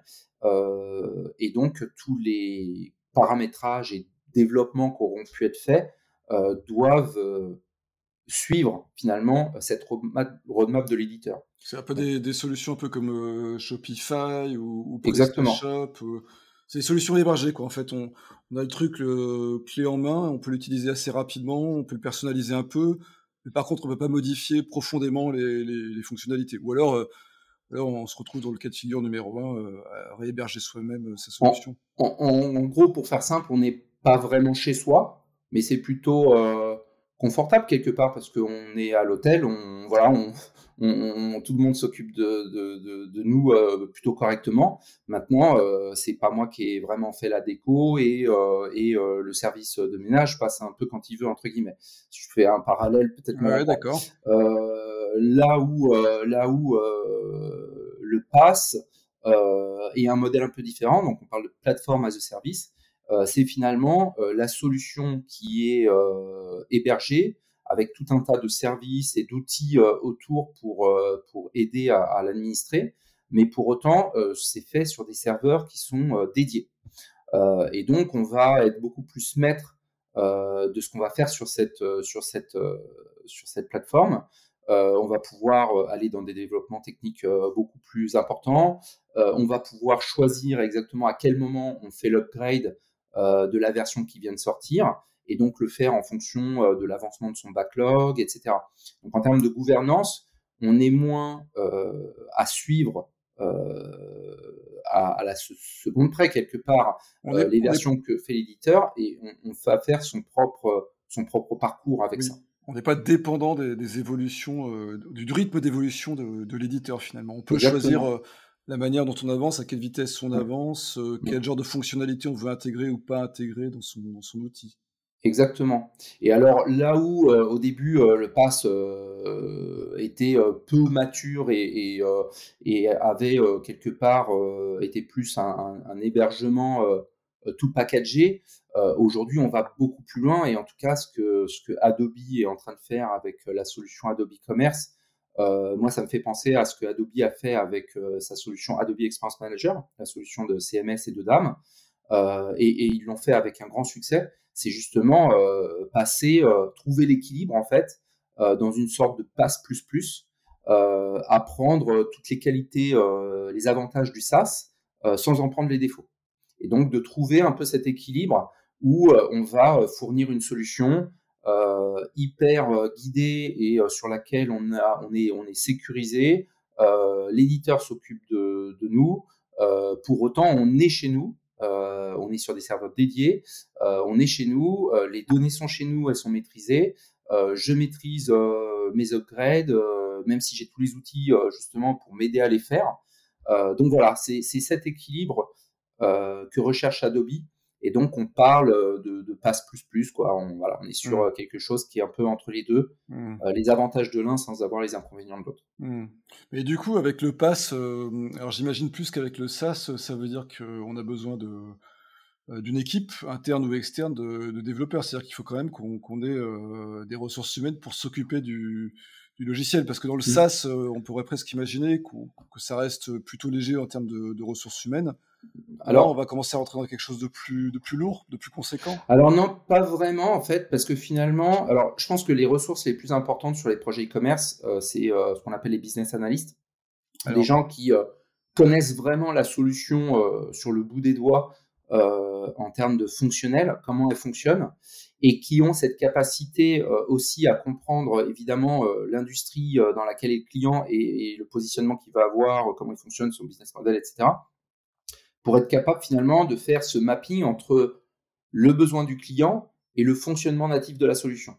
et donc, tous les paramétrages et développements qui auront pu être faits doivent suivre finalement cette roadmap, de l'éditeur. C'est un peu des, solutions un peu comme Shopify ou, ou Exactement. C'est des solutions hébergées quoi. En fait, on, a le truc clé en main, on peut l'utiliser assez rapidement, on peut le personnaliser un peu, mais par contre, on ne peut pas modifier profondément les, fonctionnalités. Ou alors, on se retrouve dans le cas de figure numéro 1, à réhéberger soi-même sa solution. En, gros, pour faire simple, on n'est pas vraiment chez soi, mais c'est plutôt confortable quelque part parce qu'on est à l'hôtel, on, voilà, on, on, tout le monde s'occupe de, de, de, nous euh, plutôt correctement. Maintenant, euh, c'est pas moi qui ai vraiment fait la déco et, euh, et euh, le service de ménage passe un peu quand il veut entre guillemets. Si je fais un parallèle peut-être. Ouais, d'accord. là où là où le pass est un modèle un peu différent, donc on parle de plateforme as a service. C'est finalement la solution qui est hébergée avec tout un tas de services et d'outils euh, autour pour, euh, pour aider à, l'administrer. Mais pour autant, euh, c'est fait sur des serveurs qui sont dédiés. et donc, on va être beaucoup plus maître de ce qu'on va faire sur cette, sur cette, sur cette plateforme. on va pouvoir aller dans des développements techniques beaucoup plus importants. on va pouvoir choisir exactement à quel moment on fait l'upgrade de la version qui vient de sortir et donc le faire en fonction euh, de l'avancement de son backlog, etc. Donc en termes de gouvernance, on est moins euh, à suivre euh, à, la seconde près quelque part les versions que fait l'éditeur et on, va faire son propre son propre parcours avec ça. On n'est pas dépendant des, évolutions, du rythme d'évolution de, l'éditeur finalement. On peut choisir la manière dont on avance, à quelle vitesse on avance, quel genre de fonctionnalité on veut intégrer ou pas intégrer dans son, dans son outil. Exactement. Et alors là où euh, au début euh, le pass euh, était peu mature et, et, avait quelque part été plus un, hébergement tout packagé, aujourd'hui on va beaucoup plus loin et en tout cas ce que, ce que Adobe est en train de faire avec la solution Adobe Commerce, moi ça me fait penser à ce que Adobe a fait avec sa solution Adobe Experience Manager, la solution de CMS et de DAM, et, et ils l'ont fait avec un grand succès c'est justement euh, passer, euh, trouver l'équilibre en fait euh, dans une sorte de passe plus plus, apprendre toutes les qualités, les avantages du SaaS sans en prendre les défauts. Et donc de trouver un peu cet équilibre où on va fournir une solution hyper guidée et sur laquelle on, a, on, est, on est sécurisé. L'éditeur s'occupe de, nous. pour autant, on est chez nous euh, on est sur des serveurs dédiés, euh, on est chez nous, euh, les données sont chez nous, elles sont maîtrisées. je maîtrise mes upgrades, même si j'ai tous les outils justement pour m'aider à les faire. donc voilà, c'est cet équilibre que recherche Adobe et donc, on parle euh, de, de passe plus plus, quoi. On, voilà, on est sur mmh. euh, quelque chose qui est un peu entre les deux, mmh. euh, les avantages de l'un sans avoir les inconvénients de l'autre. Mmh. Mais du coup, avec le pass, alors j'imagine plus qu'avec le SaaS, ça veut dire qu'on a besoin de d'une équipe interne ou externe de, développeurs. C'est-à-dire qu'il faut quand même qu'on ait des ressources humaines pour s'occuper du, du, logiciel. Parce que dans le SaaS, on pourrait presque imaginer que ça reste plutôt léger en termes de, de ressources humaines. Alors, on va commencer à rentrer dans quelque chose de plus, de plus lourd, de plus conséquent Alors non, pas vraiment en fait, parce que finalement, alors je pense que les ressources les plus importantes sur les projets e-commerce, euh, c'est euh, ce qu'on appelle les business analysts, des gens qui euh, connaissent vraiment la solution sur le bout des doigts en termes de fonctionnel, comment elle fonctionne, et qui ont cette capacité aussi à comprendre évidemment l'industrie dans laquelle est le client et, le positionnement qu'il va avoir, comment il fonctionne, son business model, etc pour être capable finalement de faire ce mapping entre le besoin du client et le fonctionnement natif de la solution.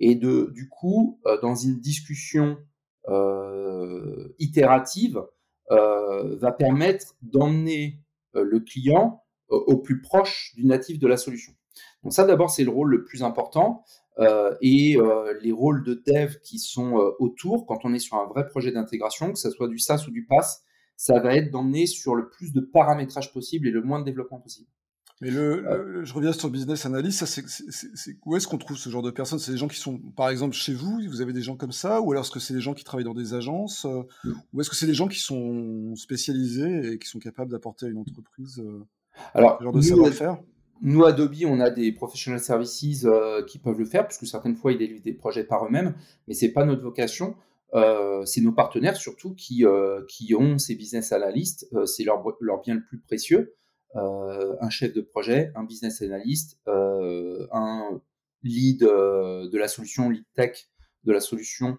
Et de, du coup, euh, dans une discussion euh, itérative, euh, va permettre d'emmener le client au plus proche du natif de la solution. Donc ça, d'abord, c'est le rôle le plus important. et les rôles de dev qui sont autour, quand on est sur un vrai projet d'intégration, que ce soit du SaaS ou du PaaS, ça va être d'emmener sur le plus de paramétrage possible et le moins de développement possible. Mais le, je reviens sur le business analyst, ça, c'est, où est-ce qu'on trouve ce genre de personnes? C'est des gens qui sont, par exemple, chez vous, vous avez des gens comme ça, ou alors est-ce que c'est des gens qui travaillent dans des agences, ou est-ce que c'est des gens qui sont spécialisés et qui sont capables d'apporter à une entreprise alors, ce genre de savoir-faire? Nous, Adobe, on a des professional services qui peuvent le faire, puisque certaines fois, ils délivrent des projets par eux-mêmes, mais c'est pas notre vocation. Euh, c'est nos partenaires surtout qui, euh, qui ont ces business analysts, euh, c'est leur, bien le plus précieux. un chef de projet, un business analyst, un lead de la solution, lead tech de la solution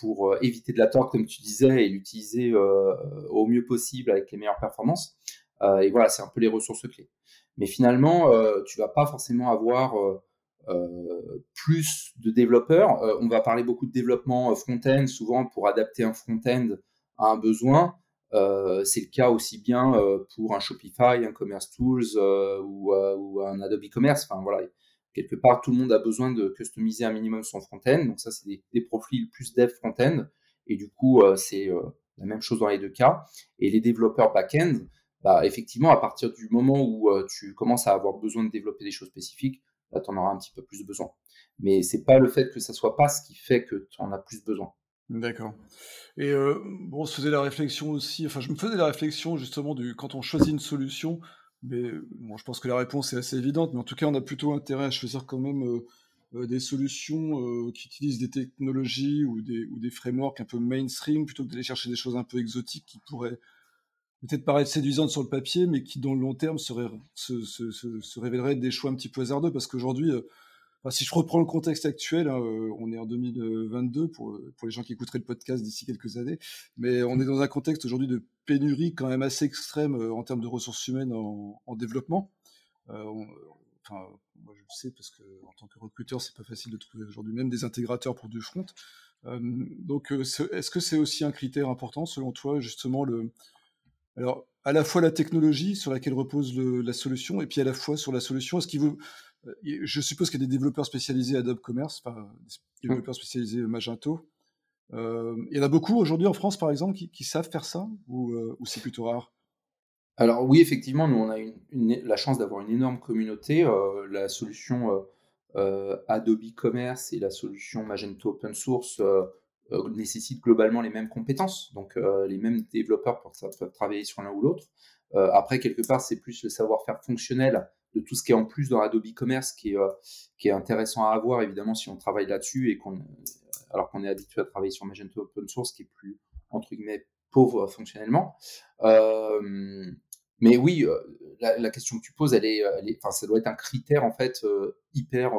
pour éviter de l'attendre, comme tu disais, et l'utiliser au mieux possible avec les meilleures performances. et voilà, c'est un peu les ressources clés. Mais finalement, tu vas pas forcément avoir euh, plus de développeurs. Euh, on va parler beaucoup de développement euh, front-end, souvent pour adapter un front-end à un besoin. c'est le cas aussi bien pour un Shopify, un Commerce Tools ou, un Adobe Commerce. Enfin voilà, quelque part tout le monde a besoin de customiser un minimum son front-end. Donc ça c'est des, profils plus dev front-end et du coup c'est la même chose dans les deux cas. Et les développeurs back-end, bah, effectivement à partir du moment où tu commences à avoir besoin de développer des choses spécifiques, là, tu en auras un petit peu plus besoin. Mais c'est pas le fait que ça soit pas ce qui fait que tu en as plus besoin. D'accord. Et euh, bon, on se faisait la réflexion aussi, enfin, je me faisais la réflexion justement du quand on choisit une solution, mais bon, je pense que la réponse est assez évidente, mais en tout cas, on a plutôt intérêt à choisir quand même euh, euh, des solutions qui utilisent des technologies ou des, ou des frameworks un peu mainstream plutôt que d'aller chercher des choses un peu exotiques qui pourraient peut-être paraître séduisante sur le papier, mais qui dans le long terme se, se, révéleraient des choix un petit peu hasardeux, parce qu'aujourd'hui, euh, si je reprends le contexte actuel, hein, euh, on est en 2022 pour, pour les gens qui écouteraient le podcast d'ici quelques années, mais on est dans un contexte aujourd'hui de pénurie quand même assez extrême euh, en termes de ressources humaines en, en développement. enfin, moi je le sais parce que en tant que recruteur, c'est pas facile de trouver aujourd'hui même des intégrateurs pour du front. donc, est-ce que c'est aussi un critère important selon toi, justement, le, alors, à la fois la technologie sur laquelle repose la solution, et puis à la fois sur la solution. Est-ce qu'il vous, euh, je suppose qu'il y a des développeurs spécialisés Adobe Commerce, enfin, des développeurs spécialisés Magento. Euh, il y en a beaucoup aujourd'hui en France, par exemple, qui, savent faire ça, euh, ou, c'est plutôt rare? Alors oui, effectivement, nous on a la chance d'avoir une énorme communauté. la solution Adobe Commerce et la solution Magento Open Source euh, nécessitent globalement les mêmes compétences, donc euh, les mêmes développeurs pour travailler sur l'un ou l'autre. Euh, après, quelque part, c'est plus le savoir-faire fonctionnel de tout ce qui est en plus dans Adobe Commerce qui est, est intéressant à avoir, évidemment, si on travaille là-dessus, et qu'on, alors qu'on est habitué à travailler sur Magento Open Source, qui est plus, entre guillemets, pauvre fonctionnellement. mais oui, la, question que tu poses, elle est, enfin, ça doit être un critère, en fait, hyper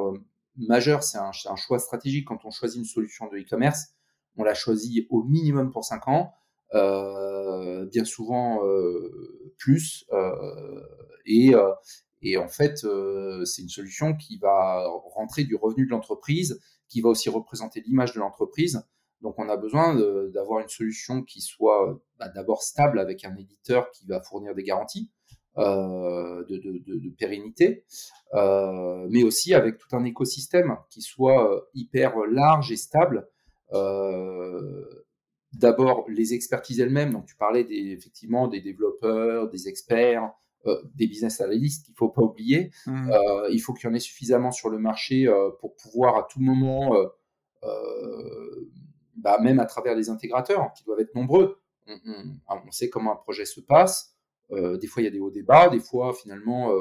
majeur. C'est un, choix stratégique quand on choisit une solution de e-commerce on l'a choisi au minimum pour 5 ans, euh, bien souvent euh, plus. Euh, et, en fait, c'est une solution qui va rentrer du revenu de l'entreprise, qui va aussi représenter l'image de l'entreprise. Donc, on a besoin d'avoir une solution qui soit bah, d'abord stable avec un éditeur qui va fournir des garanties. de, pérennité, mais aussi avec tout un écosystème qui soit hyper large et stable d'abord les expertises elles-mêmes. Donc tu parlais des, effectivement des développeurs, des experts, euh, des business analysts, il faut pas oublier. Mmh. Euh, il faut qu'il y en ait suffisamment sur le marché pour pouvoir à tout moment, bah, même à travers les intégrateurs, qui doivent être nombreux, on, sait comment un projet se passe. des fois, il y a des hauts débats, des fois, finalement,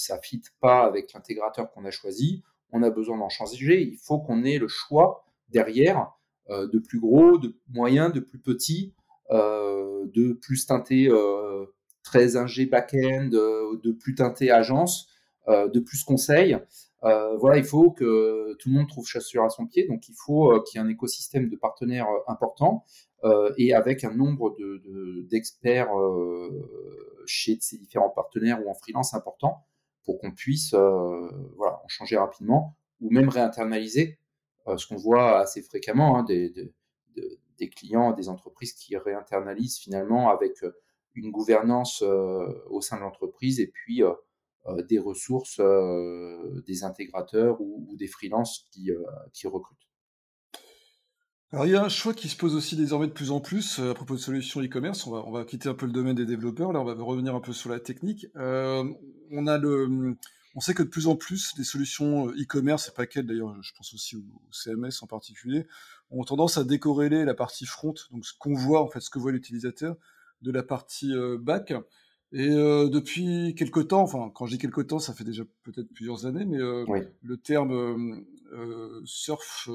ça ne fit pas avec l'intégrateur qu'on a choisi. On a besoin d'en changer. Il faut qu'on ait le choix derrière, euh, de plus gros, de moyens, de plus petits, euh, de plus teinté euh, très ingé back-end, de plus teinté agence, de plus conseil. voilà, il faut que tout le monde trouve chaussure à son pied, donc il faut qu'il y ait un écosystème de partenaires important et avec un nombre d'experts chez ces différents partenaires ou en freelance important pour qu'on puisse en changer rapidement ou même réinternaliser ce qu'on voit assez fréquemment, hein, des, clients, des entreprises qui réinternalisent finalement avec euh, une gouvernance euh, au sein de l'entreprise et puis des ressources, des intégrateurs ou, des freelances qui, recrutent. Alors, il y a un choix qui se pose aussi désormais de plus en plus à propos de solutions e-commerce. On va, on va quitter un peu le domaine des développeurs. Là, on va revenir un peu sur la technique. on a le, on sait que de plus en plus, les solutions euh, e-commerce, et pas qu'elles d'ailleurs, je pense aussi au, CMS en particulier, ont tendance à décorréler la partie front, donc ce qu'on voit, en fait, ce que voit l'utilisateur, de la partie euh, back. Et euh, depuis quelque temps, enfin, quand je dis quelque temps, ça fait déjà peut-être plusieurs années, mais le terme surf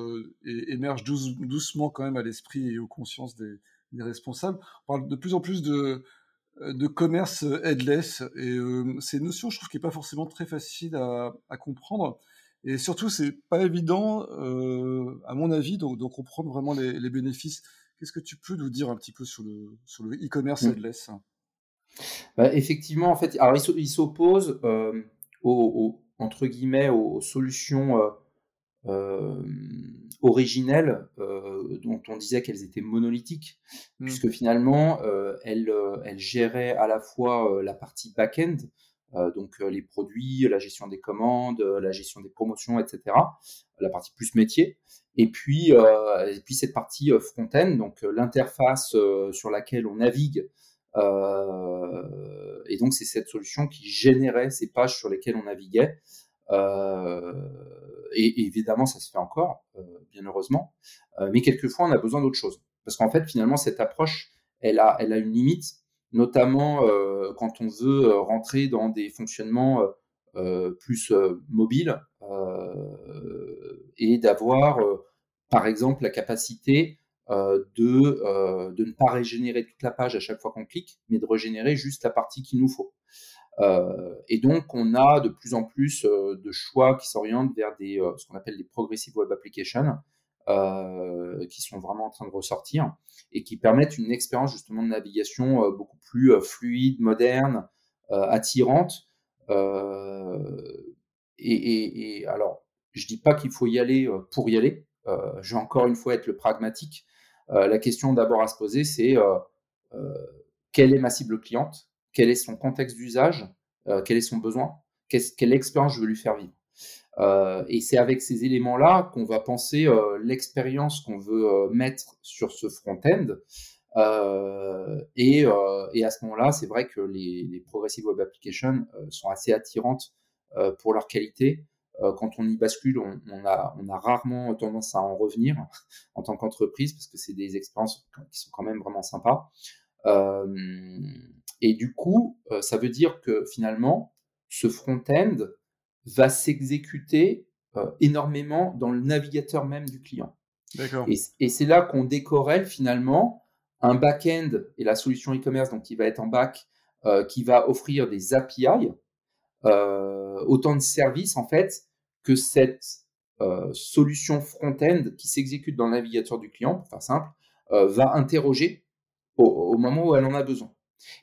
émerge doucement quand même à l'esprit et aux consciences des, des, responsables. On parle de plus en plus de, euh, de commerce euh, headless. Et euh, c'est une notion, je trouve, qui n'est pas forcément très facile à, comprendre. Et surtout, c'est pas évident, à mon avis, de, comprendre vraiment les, bénéfices. Qu'est-ce que tu peux nous dire un petit peu sur le sur le e-commerce mmh. headless? Bah, Effectivement, en fait, alors il s'oppose aux, entre guillemets aux solutions euh, originelles euh, dont on disait qu'elles étaient monolithiques, mmh. puisque finalement euh, elles, elles, géraient à la fois la partie back-end, donc les produits, la gestion des commandes, la gestion des promotions, etc. La partie plus métier. Et puis, et puis cette partie front-end, donc l'interface sur laquelle on navigue. et donc c'est cette solution qui générait ces pages sur lesquelles on naviguait. Euh, et, évidemment, ça se fait encore, euh, bien heureusement. Euh, mais quelquefois, on a besoin d'autre chose. Parce qu'en fait, finalement, cette approche, elle a, elle a une limite, notamment quand on veut rentrer dans des fonctionnements plus mobiles et d'avoir, par exemple, la capacité de, de ne pas régénérer toute la page à chaque fois qu'on clique, mais de régénérer juste la partie qu'il nous faut. Euh, et donc, on a de plus en plus euh, de choix qui s'orientent vers des, euh, ce qu'on appelle des progressive web applications, qui sont vraiment en train de ressortir et qui permettent une expérience justement de navigation beaucoup plus fluide, moderne, attirante. Et, et, alors, je dis pas qu'il faut y aller pour y aller. je vais encore une fois être le pragmatique. la question d'abord à se poser, c'est quelle est ma cible cliente? Quel est son contexte d'usage, euh, quel est son besoin, quelle expérience je veux lui faire vivre. Euh, et c'est avec ces éléments-là qu'on va penser euh, l'expérience qu'on veut mettre sur ce front-end. Et, à ce moment-là, c'est vrai que les, Progressive Web Applications sont assez attirantes pour leur qualité. quand on y bascule, on, a, on a rarement tendance à en revenir en tant qu'entreprise parce que c'est des expériences qui sont quand même vraiment sympas. Et du coup, euh, ça veut dire que finalement, ce front-end va s'exécuter euh, énormément dans le navigateur même du client. Et, et c'est là qu'on décorrèle finalement un back-end et la solution e-commerce, donc qui va être en back, euh, qui va offrir des API, autant de services en fait que cette solution front-end qui s'exécute dans le navigateur du client, pour faire simple, va interroger au, moment où elle en a besoin.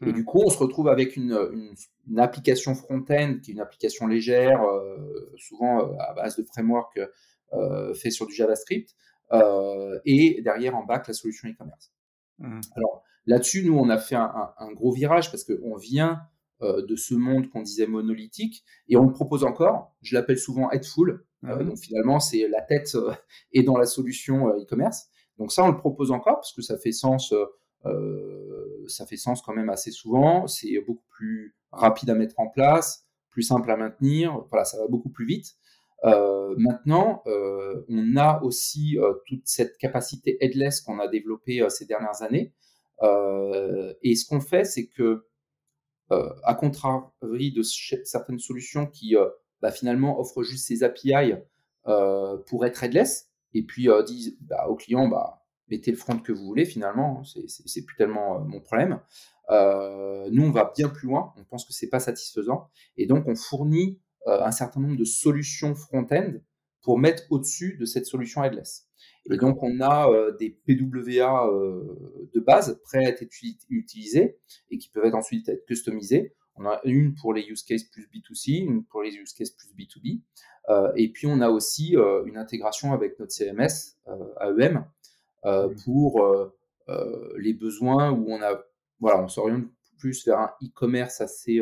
Et mmh. du coup, on se retrouve avec une, une, application front-end qui est une application légère, euh, souvent euh, à base de framework euh, fait sur du JavaScript, et derrière en back la solution e-commerce. Mmh. Alors là-dessus, nous, on a fait un, un, gros virage parce qu'on vient de ce monde qu'on disait monolithique et on le propose encore. Je l'appelle souvent Headful. Mmh. donc finalement, c'est la tête <laughs> est dans la solution e-commerce. Donc ça, on le propose encore parce que ça fait sens ça fait sens quand même assez souvent. C'est beaucoup plus rapide à mettre en place, plus simple à maintenir. Voilà, ça va beaucoup plus vite. Euh, maintenant, euh, on a aussi toute cette capacité headless qu'on a développée ces dernières années. et ce qu'on fait, c'est que, à contrario de certaines solutions qui bah, finalement offrent juste ces API pour être headless, et puis disent bah, au client, bah, mettez le front que vous voulez finalement, hein, c'est plus tellement euh, mon problème. Euh, nous, on va bien plus loin, on pense que c'est pas satisfaisant, et donc on fournit euh, un certain nombre de solutions front-end pour mettre au-dessus de cette solution headless. Et donc, on a des PWA de base prêts à être utilisés et qui peuvent être ensuite être customisés. On a une pour les use cases plus B2C, une pour les use cases plus B2B. et puis, on a aussi une intégration avec notre CMS AEM. Pour euh, euh, les besoins où on a, voilà, on s'oriente plus vers un e-commerce assez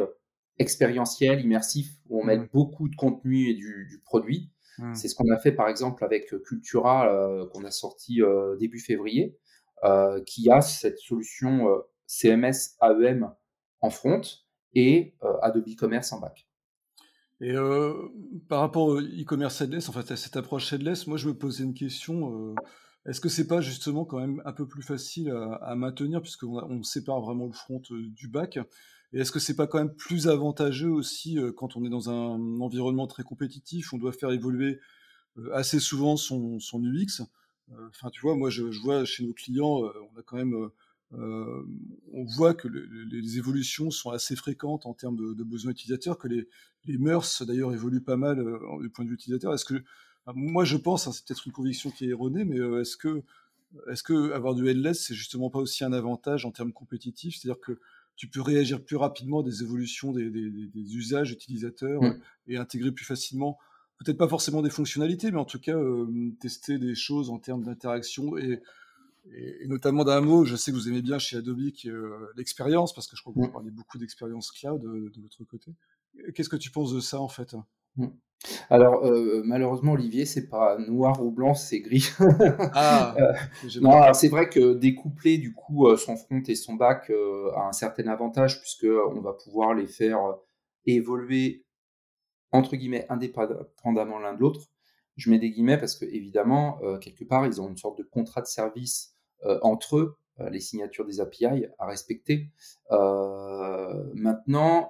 expérientiel, immersif, où on met mmh. beaucoup de contenu et du, produit. Mmh. C'est ce qu'on a fait par exemple avec Cultura qu'on a sorti début février, qui a cette solution CMS AEM en front et Adobe Commerce en back. Et par rapport au e-commerce headless, en fait, à cette approche headless, moi je me posais une question. Est-ce que c'est pas justement quand même un peu plus facile à, maintenir puisqu'on on sépare vraiment le front du back Et est-ce que c'est pas quand même plus avantageux aussi quand on est dans un environnement très compétitif, on doit faire évoluer assez souvent son, son UX Enfin, tu vois, moi je, je, vois chez nos clients, on a quand même euh, on voit que les évolutions sont assez fréquentes en termes de, besoins utilisateurs, que les, mœurs d'ailleurs évoluent pas mal euh, du point de vue utilisateur. Est-ce que, moi je pense, hein, c'est peut-être une conviction qui est erronée, mais euh, est-ce que, est-ce que avoir du headless c'est justement pas aussi un avantage en termes compétitifs, c'est-à-dire que tu peux réagir plus rapidement des évolutions des, usages utilisateurs mmh. et intégrer plus facilement peut-être pas forcément des fonctionnalités, mais en tout cas tester des choses en termes d'interaction et et, notamment d'un mot, je sais que vous aimez bien chez Adobe, qui euh, l'expérience, parce que je crois que vous mm. parlez beaucoup d'expérience cloud euh, de, votre côté. Qu'est-ce que tu penses de ça en fait? Mm. Alors euh, malheureusement Olivier, c'est pas noir ou blanc, c'est gris. <laughs> ah, non, c'est vrai que découpler du coup son front et son back a un certain avantage puisque on va pouvoir les faire évoluer entre guillemets indépendamment l'un de l'autre. Je mets des guillemets parce que évidemment quelque part ils ont une sorte de contrat de service euh, entre eux, euh, les signatures des API à respecter. Euh, maintenant,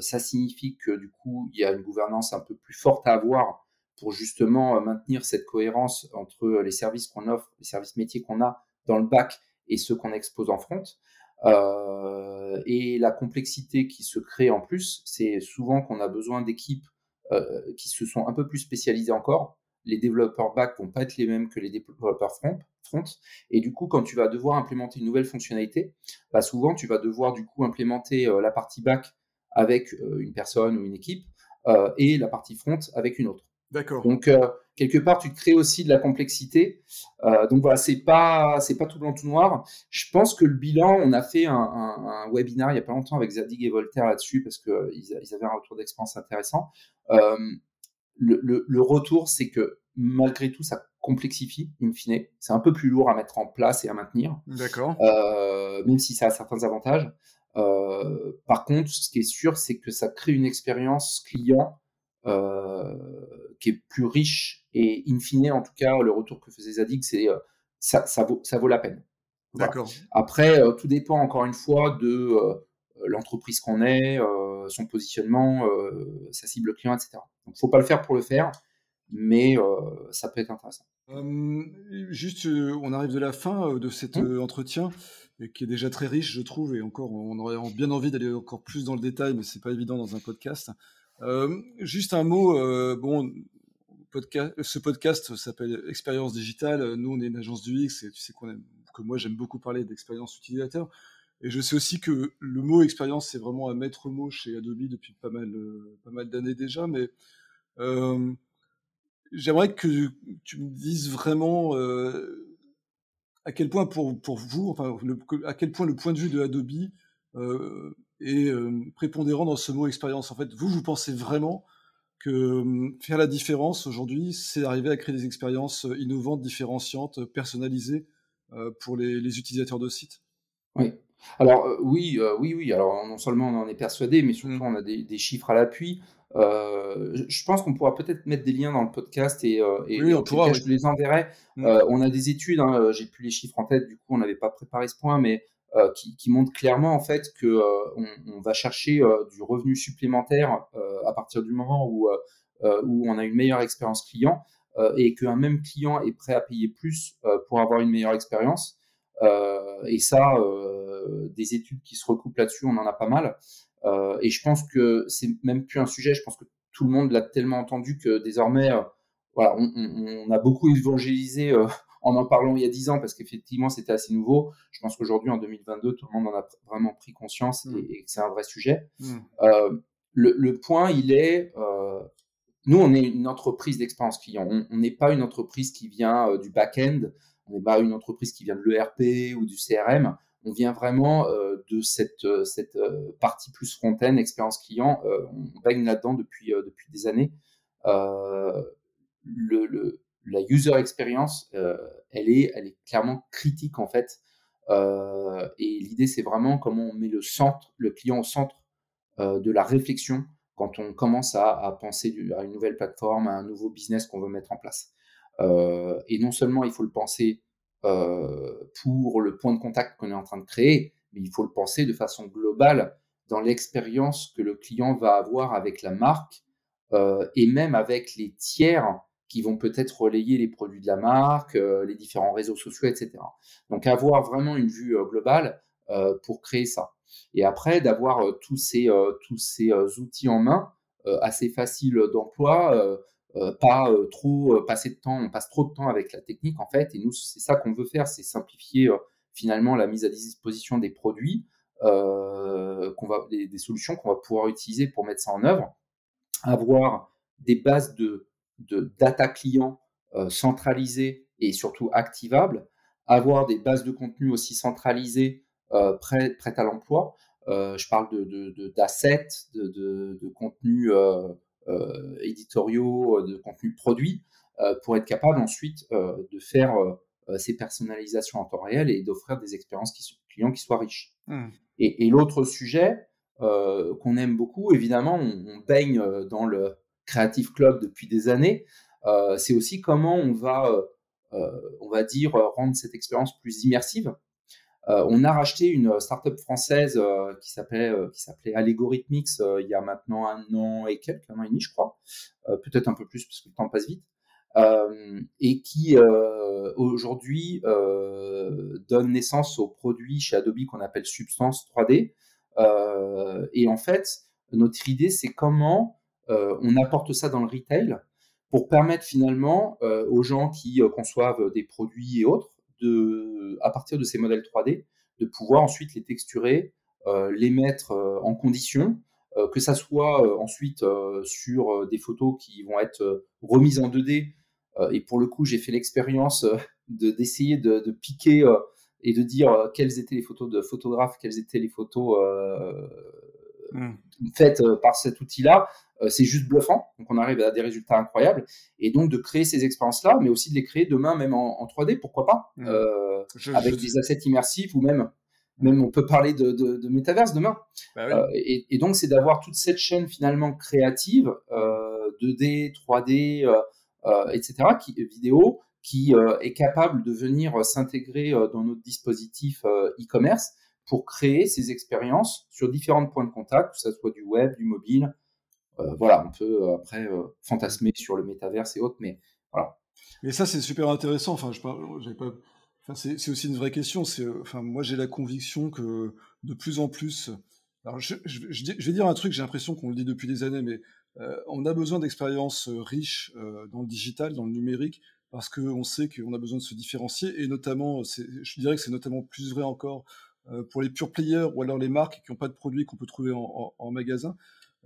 ça signifie que du coup, il y a une gouvernance un peu plus forte à avoir pour justement maintenir cette cohérence entre les services qu'on offre, les services métiers qu'on a dans le bac et ceux qu'on expose en front. et la complexité qui se crée en plus, c'est souvent qu'on a besoin d'équipes qui se sont un peu plus spécialisées encore les développeurs back vont pas être les mêmes que les développeurs front, front. Et du coup, quand tu vas devoir implémenter une nouvelle fonctionnalité, bah souvent tu vas devoir du coup implémenter euh, la partie back avec euh, une personne ou une équipe euh, et la partie front avec une autre. D'accord. Donc quelque part, tu crées aussi de la complexité. donc voilà, c'est pas c'est pas tout blanc tout noir. Je pense que le bilan, on a fait un, un, webinaire il y a pas longtemps avec Zadig et Voltaire là-dessus parce que ils, avaient un retour d'expérience intéressant le, retour, c'est que malgré tout, ça complexifie, in fine. C'est un peu plus lourd à mettre en place et à maintenir. D'accord. Euh, même si ça a certains avantages. Euh, par contre, ce qui est sûr, c'est que ça crée une expérience client euh, qui est plus riche et in fine, en tout cas, le retour que faisait Zadig, c'est ça, ça, vaut, ça vaut la peine. D'accord. Après, tout dépend encore une fois de l'entreprise qu'on est, son positionnement, sa cible client, etc. Donc, faut pas le faire pour le faire, mais ça peut être intéressant. juste, on arrive de la fin de cet mmh. entretien qui est déjà très riche, je trouve, et encore, on aurait bien envie d'aller encore plus dans le détail, mais c'est pas évident dans un podcast. juste un mot, bon, podcast, ce podcast s'appelle Expérience digitale. Nous, on est une agence du X, et tu sais que moi, j'aime beaucoup parler d'expérience utilisateur. Et je sais aussi que le mot expérience, c'est vraiment un maître mot chez Adobe depuis pas mal, euh, pas mal d'années déjà. Mais euh, j'aimerais que tu me dises vraiment euh, à quel point pour, pour vous, enfin, à quel point le point de vue de Adobe est prépondérant dans ce mot expérience. En fait, vous, vous pensez vraiment que faire la différence aujourd'hui, c'est arriver à créer des expériences innovantes, différenciantes, personnalisées pour les, les utilisateurs de sites? Oui, alors euh, oui, euh, oui, oui. Alors non seulement on en est persuadé, mais surtout mmh. on a des, chiffres à l'appui. Euh, je pense qu'on pourra peut-être mettre des liens dans le podcast et, oui, on pourra, je les enverrai. Mmh. on a des études, hein, j'ai plus les chiffres en tête, du coup on n'avait pas préparé ce point, mais qui, montrent clairement en fait que on, va chercher du revenu supplémentaire à partir du moment où où on a une meilleure expérience client et qu'un même client est prêt à payer plus pour avoir une meilleure expérience. Et ça, euh, des études qui se recoupent là-dessus, on en a pas mal. Euh, et je pense que c'est même plus un sujet. Je pense que tout le monde l'a tellement entendu que désormais, euh, voilà, on, a beaucoup évangélisé en en parlant il y a 10 ans parce qu'effectivement c'était assez nouveau. Je pense qu'aujourd'hui en 2022 tout le monde en a vraiment pris conscience et, que c'est un vrai sujet. Mm. le, point il est, nous on est une entreprise d'expérience client. On n'est pas une entreprise qui vient du back-end. On n'est pas une entreprise qui vient de l'ERP ou du CRM on vient vraiment euh, de cette, euh, cette euh, partie plus front expérience client. on baigne là-dedans depuis, depuis des années. le, la user experience, elle, est, elle est clairement critique en fait. et l'idée, c'est vraiment comment on met le centre, le client au centre de la réflexion quand on commence à, penser à une nouvelle plateforme, à un nouveau business qu'on veut mettre en place. Et non seulement il faut le penser pour le point de contact qu'on est en train de créer, mais il faut le penser de façon globale dans l'expérience que le client va avoir avec la marque euh, et même avec les tiers qui vont peut-être relayer les produits de la marque, euh, les différents réseaux sociaux, etc. Donc avoir vraiment une vue euh, globale pour créer ça. Et après, d'avoir tous ces, tous ces outils en main, assez faciles d'emploi, pas trop passer de temps, on passe trop de temps avec la technique en fait, et nous c'est ça qu'on veut faire, c'est simplifier finalement la mise à disposition des produits, qu'on va, des, solutions qu'on va pouvoir utiliser pour mettre ça en œuvre, avoir des bases de, de data clients euh, centralisées et surtout activables, avoir des bases de contenu aussi centralisées euh, prêtes, à l'emploi. Euh, je parle de, d'assets, de, de, de, contenus éditoriaux, de contenus produits, pour être capable ensuite de faire ces personnalisations en temps réel et d'offrir des expériences qui, clients qui soient riches. Mmh. Et, et l'autre sujet, euh, qu'on aime beaucoup. Évidemment, on, baigne euh, dans le Creative Club depuis des années. Euh, c'est aussi comment on va, on va dire, rendre cette expérience plus immersive. On a racheté une startup française qui s'appelait qui s'appelait Algorithmix il y a maintenant un an et quelques, un an et demi, je crois, peut-être un peu plus parce que le temps passe vite. et qui aujourd'hui donne naissance au produit chez Adobe qu'on appelle Substance 3D, euh, et en fait, notre idée, c'est comment euh, on apporte ça dans le retail pour permettre finalement euh, aux gens qui conçoivent des produits et autres, à partir de ces modèles 3D, de pouvoir ensuite les texturer, les mettre en condition, que ça soit ensuite sur des photos qui vont être remises en 2D. et pour le coup, j'ai fait l'expérience de d'essayer de, de, piquer et de dire euh, quelles étaient les photos de photographes, quelles étaient les photos euh, hmm. faites euh, par cet outil-là, c'est juste bluffant. Donc on arrive à des résultats incroyables. Et donc de créer ces expériences-là, mais aussi de les créer demain même en, 3D, pourquoi pas, hmm. avec des assets immersifs ou même même on peut parler de, de, métaverse demain. Bah et, donc c'est d'avoir toute cette chaîne finalement créative, 2D, 3D, etc., qui, vidéo, qui euh, est capable de venir euh, s'intégrer euh, dans notre dispositif e-commerce pour créer ces expériences sur différents points de contact, que ce soit du web, du mobile. voilà, on peut après fantasmer sur le métaverse et autres, mais voilà. Mais ça, c'est super intéressant. Enfin, je pas. Enfin, c'est aussi une vraie question. C'est, enfin, moi, j'ai la conviction que de plus en plus. Alors, je, vais dire un truc. J'ai l'impression qu'on le dit depuis des années, mais on a besoin d'expériences riches dans le digital, dans le numérique, parce qu'on sait qu'on a besoin de se différencier, et notamment, je dirais que c'est notamment plus vrai encore euh, pour les pure players ou alors les marques qui n'ont pas de produits qu'on peut trouver en, magasin.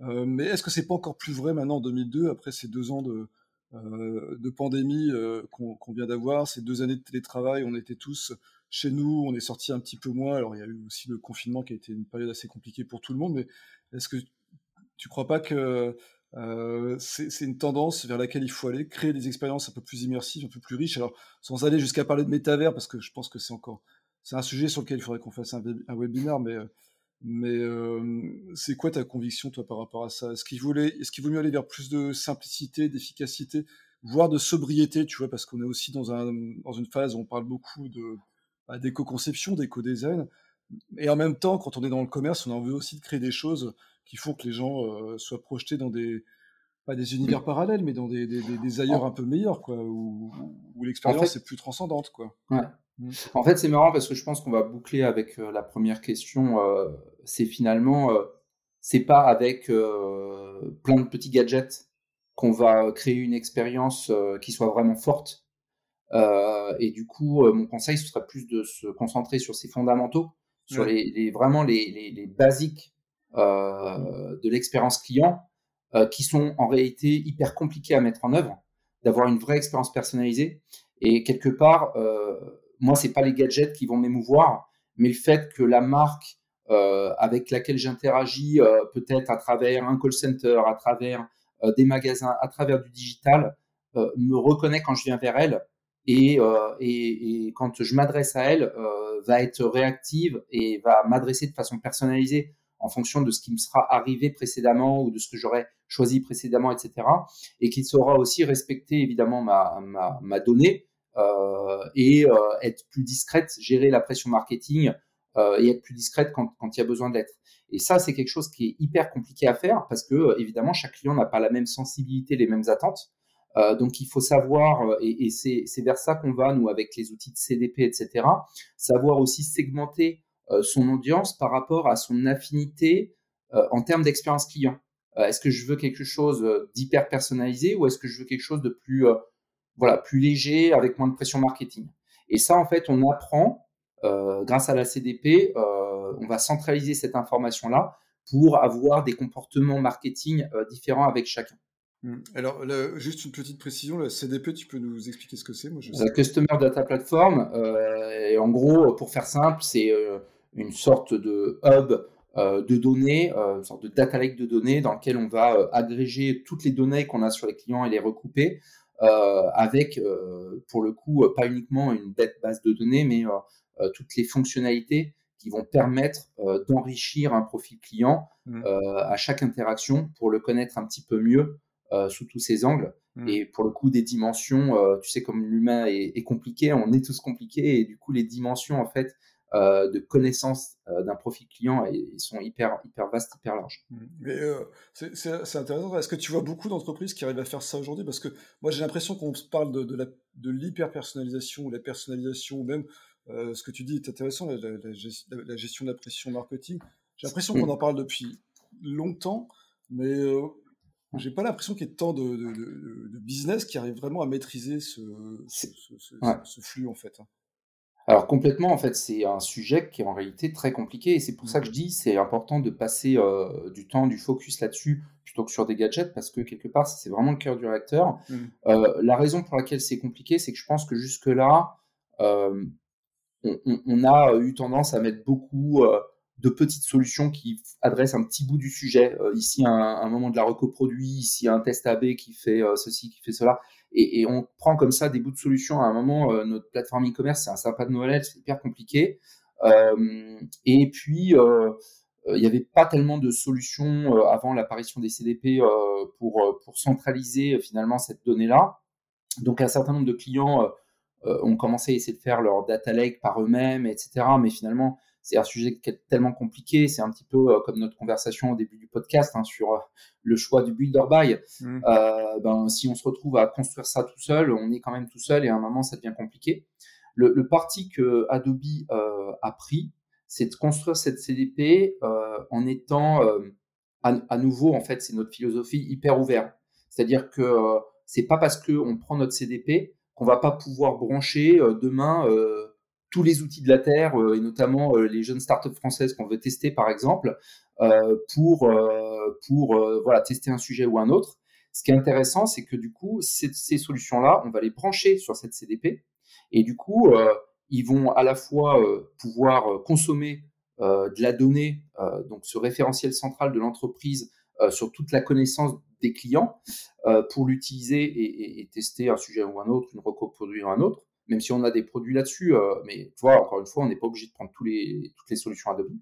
Euh, mais est-ce que c'est pas encore plus vrai maintenant en 2002, après ces deux ans de, euh, pandémie qu'on vient d'avoir, ces deux années de télétravail, on était tous chez nous, on est sorti un petit peu moins. Alors il y a eu aussi le confinement qui a été une période assez compliquée pour tout le monde, mais est-ce que tu crois pas que euh, c'est une tendance vers laquelle il faut aller, créer des expériences un peu plus immersives, un peu plus riches? Alors, sans aller jusqu'à parler de métavers, parce que je pense que c'est encore, c'est un sujet sur lequel il faudrait qu'on fasse un, webinaire, mais, mais euh, c'est quoi ta conviction, toi, par rapport à ça? Est-ce qu'il voulait, est-ce qu'il vaut mieux aller vers plus de simplicité, d'efficacité, voire de sobriété, tu vois, parce qu'on est aussi dans, un, dans une phase où on parle beaucoup de bah, d'éco-conception, d'éco-design, et en même temps, quand on est dans le commerce, on a envie aussi de créer des choses qui font que les gens euh, soient projetés dans des pas des univers parallèles, mais dans des, des, ailleurs un peu meilleurs, quoi, où, l'expérience est plus transcendante, quoi. Mm. En fait, c'est marrant parce que je pense qu'on va boucler avec euh, la première question. Euh, c'est finalement, c'est pas avec plein de petits gadgets qu'on va créer une expérience qui soit vraiment forte. et du coup, mon conseil, ce serait plus de se concentrer sur ses fondamentaux, sur les, vraiment les, les, les basiques euh, de l'expérience client euh, qui sont en réalité hyper compliqués à mettre en œuvre, d'avoir une vraie expérience personnalisée. Et quelque part, euh, moi, c'est pas les gadgets qui vont m'émouvoir, mais le fait que la marque avec laquelle j'interagis, peut-être à travers un call center, à travers des magasins à travers du digital me reconnaît quand je viens vers elle et, et, et quand je m'adresse à elle, va être réactive et va m'adresser de façon personnalisée en fonction de ce qui me sera arrivé précédemment ou de ce que j'aurais choisi précédemment, etc. Et qui saura aussi respecter évidemment ma, ma, ma donnée euh, et euh, être plus discrète, gérer la pression marketing euh, et être plus discrète quand, il y a besoin d'être. Et ça, c'est quelque chose qui est hyper compliqué à faire parce que évidemment chaque client n'a pas la même sensibilité, les mêmes attentes. Euh, donc il faut savoir, et, c'est vers ça qu'on va, nous, avec les outils de CDP, etc., savoir aussi segmenter euh, son audience par rapport à son affinité euh, en termes d'expérience client. Euh, est-ce que je veux quelque chose d'hyper personnalisé ou est-ce que je veux quelque chose de plus voilà plus léger avec moins de pression marketing Et ça en fait on apprend grâce à la CDP, on va centraliser cette information là pour avoir des comportements marketing différents avec chacun. Mmh. Alors, juste une petite précision, la CDP, tu peux nous expliquer ce que c'est? Sais. Customer Data Platform, et en gros, pour faire simple, c'est une sorte de hub euh, de données, euh, une sorte de data lake de données dans lequel on va euh, agréger toutes les données qu'on a sur les clients et les recouper avec, pour le coup, pas uniquement une base de données, mais toutes les fonctionnalités qui vont permettre d'enrichir un profil client mmh. à chaque interaction pour le connaître un petit peu mieux sous tous ses angles. Mmh. Et pour le coup, des dimensions, tu sais, comme l'humain est, est, compliqué, on est tous compliqués, et du coup, les dimensions, en fait, euh, de connaissance euh, d'un profil client et ils sont hyper hyper vastes, hyper larges. Mmh. Mais euh, c'est intéressant. Est-ce que tu vois beaucoup d'entreprises qui arrivent à faire ça aujourd'hui? Parce que moi j'ai l'impression qu'on parle de, de, de l'hyper personnalisation ou la personnalisation ou même ce que tu dis est intéressant, la, la, gestion de la pression marketing. J'ai l'impression qu'on mmh. en parle depuis longtemps, mais mmh. j'ai pas l'impression qu'il y ait tant de, de, business qui arrive vraiment à maîtriser ce, ce, ce flux en fait. Alors complètement, en fait, c'est un sujet qui est en réalité très compliqué et c'est pour ça que je dis c'est important de passer euh, du temps, du focus là-dessus plutôt que sur des gadgets parce que quelque part c'est vraiment le cœur du réacteur. Mmh. Euh, la raison pour laquelle c'est compliqué, c'est que je pense que jusque-là, euh, on, a eu tendance à mettre beaucoup de petites solutions qui adressent un petit bout du sujet. ici un, un, moment de la recoproduit, ici un test AB qui fait ceci, qui fait cela et, on prend comme ça des bouts de solutions. À un moment, euh, notre plateforme e-commerce, c'est un sympa de Noël, c'est hyper compliqué. Euh, et puis, euh, il n'y avait pas tellement de solutions avant l'apparition des CDP pour, pour centraliser finalement cette donnée-là. Donc, un certain nombre de clients ont commencé à essayer de faire leur data lake par eux-mêmes, etc. Mais finalement, c'est un sujet qui est tellement compliqué. C'est un petit peu euh, comme notre conversation au début du podcast hein, sur euh, le choix du builder buy. Mmh. Euh, ben, si on se retrouve à construire ça tout seul, on est quand même tout seul et à un moment, ça devient compliqué. Le, le parti que Adobe a pris, c'est de construire cette CDP en étant à, nouveau, en fait, c'est notre philosophie hyper ouverte. C'est-à-dire que c'est pas parce qu'on prend notre CDP qu'on va pas pouvoir brancher demain tous les outils de la Terre, euh, et notamment euh, les jeunes startups françaises qu'on veut tester, par exemple, euh, pour, pour voilà, tester un sujet ou un autre. Ce qui est intéressant, c'est que du coup, ces, solutions-là, on va les brancher sur cette CDP, et du coup, ils vont à la fois pouvoir consommer de la donnée, donc ce référentiel central de l'entreprise sur toute la connaissance des clients pour l'utiliser et, tester un sujet ou un autre, une recoproduire un autre même si on a des produits là-dessus. Euh, mais tu vois, encore une fois, on n'est pas obligé de prendre tous les, toutes les solutions Adobe.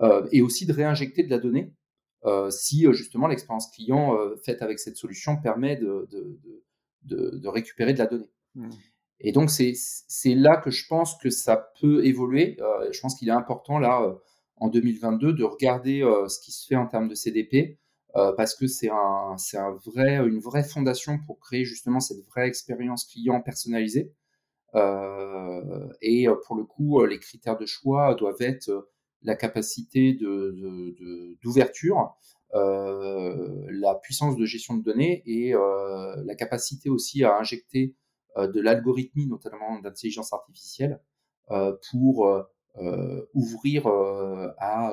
Euh, et aussi de réinjecter de la donnée euh, si justement l'expérience client faite avec cette solution permet de, de, de, de récupérer de la donnée. Mmh. Et donc, c'est là que je pense que ça peut évoluer. je pense qu'il est important, là, en 2022, de regarder ce qui se fait en termes de CDP, parce que c'est un, un vrai, une vraie fondation pour créer justement cette vraie expérience client personnalisée. Euh, et euh, pour le coup, euh, les critères de choix doivent être la capacité d'ouverture, de, la puissance de gestion de données et la capacité aussi à injecter de l'algorithmie, notamment d'intelligence artificielle, pour ouvrir à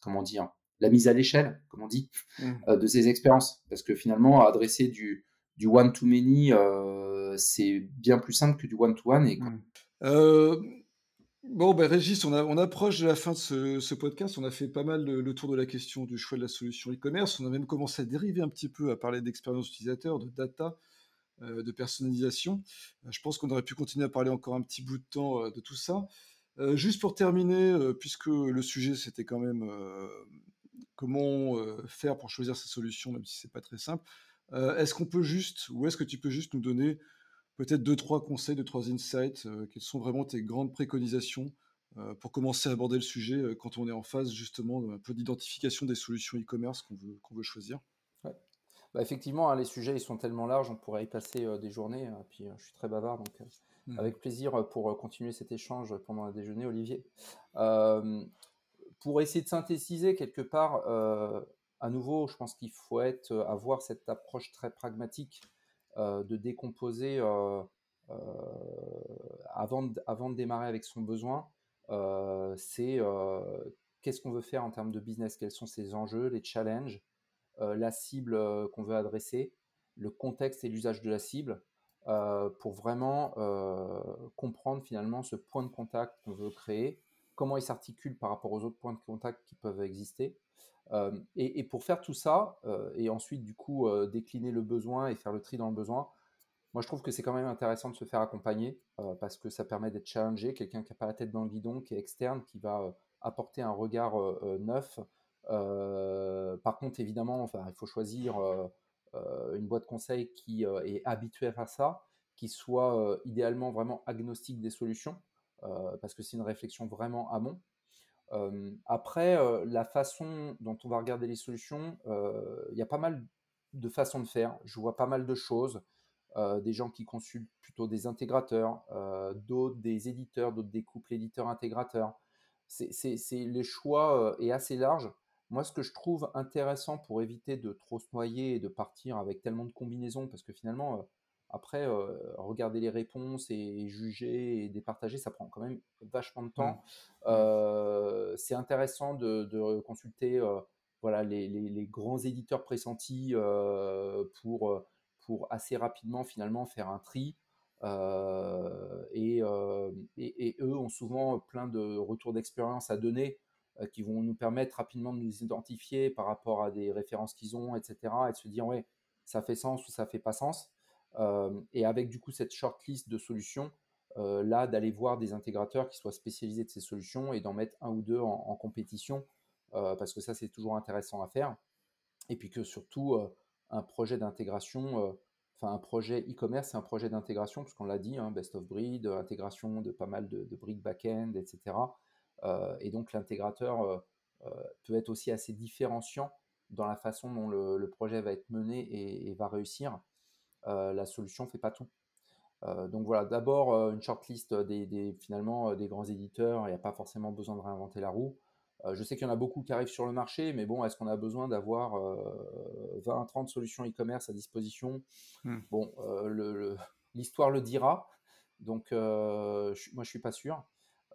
comment dire la mise à l'échelle, comme on dit, mmh. de ces expériences. Parce que finalement, adresser du, du one-to-many, euh, c'est bien plus simple que du one-to-one. Et... Mmh. Euh, Bon, ben Régis, on, approche de la fin de ce, podcast. On a fait pas mal le, tour de la question du choix de la solution e-commerce. On a même commencé à dériver un petit peu, à parler d'expérience utilisateur, de data, euh, de personnalisation. Euh, je pense qu'on aurait pu continuer à parler encore un petit bout de temps de tout ça. juste pour terminer, puisque le sujet c'était quand même comment faire pour choisir sa solution, même si c'est pas très simple. est-ce qu'on peut juste, ou est-ce que tu peux juste nous donner peut-être deux, trois conseils, deux, trois insights Quelles sont vraiment tes grandes préconisations pour commencer à aborder le sujet quand on est en phase justement un peu d'identification des solutions e-commerce qu'on veut, qu'on veut choisir? Bah, effectivement, hein, les sujets ils sont tellement larges, on pourrait y passer euh, des journées. Hein, puis euh, je suis très bavard, donc euh, mmh. avec plaisir pour continuer cet échange pendant un déjeuner, Olivier. pour essayer de synthétiser quelque part, à nouveau, je pense qu'il faut être, avoir cette approche très pragmatique de décomposer avant, de, avant de démarrer avec son besoin. c'est qu'est-ce qu'on veut faire en termes de business, quels sont ses enjeux, les challenges, euh, la cible euh, qu'on veut adresser, le contexte et l'usage de la cible, euh, pour vraiment comprendre finalement ce point de contact qu'on veut créer, comment il s'articule par rapport aux autres points de contact qui peuvent exister. Et, pour faire tout ça, et ensuite du coup décliner le besoin et faire le tri dans le besoin, moi je trouve que c'est quand même intéressant de se faire accompagner parce que ça permet d'être challengé, quelqu'un qui n'a pas la tête dans le guidon, qui est externe, qui va apporter un regard neuf, euh, par contre, évidemment, enfin, il faut choisir euh, euh, une boîte conseil qui est habituée à ça, qui soit idéalement vraiment agnostique des solutions, parce que c'est une réflexion vraiment amont. Après, la façon dont on va regarder les solutions, il y a pas mal de façons de faire. Je vois pas mal de choses. des gens qui consultent plutôt des intégrateurs, d'autres des éditeurs, d'autres des couples éditeurs-intégrateurs. C'est, les choix est assez large. Moi, ce que je trouve intéressant pour éviter de trop se noyer et de partir avec tellement de combinaisons, parce que finalement, après, euh, regarder les réponses et, juger et départager, ça prend quand même vachement de temps. Mmh. Euh, c'est intéressant de, consulter voilà, les, grands éditeurs pressentis pour, pour assez rapidement finalement faire un tri. et, et, eux ont souvent plein de retours d'expérience à donner euh, qui vont nous permettre rapidement de nous identifier par rapport à des références qu'ils ont, etc. Et de se dire, ouais, ça fait sens ou ça fait pas sens. Et avec du coup cette shortlist de solutions, là, d'aller voir des intégrateurs qui soient spécialisés de ces solutions et d'en mettre un ou deux en, compétition, parce que ça, c'est toujours intéressant à faire. Et puis que surtout, un projet d'intégration, enfin un projet e-commerce, c'est un projet d'intégration, puisqu'on l'a dit, hein, best of breed, intégration de pas mal de, de briques back-end, etc. Et donc l'intégrateur peut être aussi assez différenciant dans la façon dont le, projet va être mené et, va réussir. La solution ne fait pas tout. donc voilà, d'abord une shortlist des, des, finalement des grands éditeurs. Il n'y a pas forcément besoin de réinventer la roue. je sais qu'il y en a beaucoup qui arrivent sur le marché, mais bon, est-ce qu'on a besoin d'avoir 20, 30 solutions e-commerce à disposition? Hmm. Bon, <laughs> l'histoire le, dira. Donc moi, je suis pas sûr.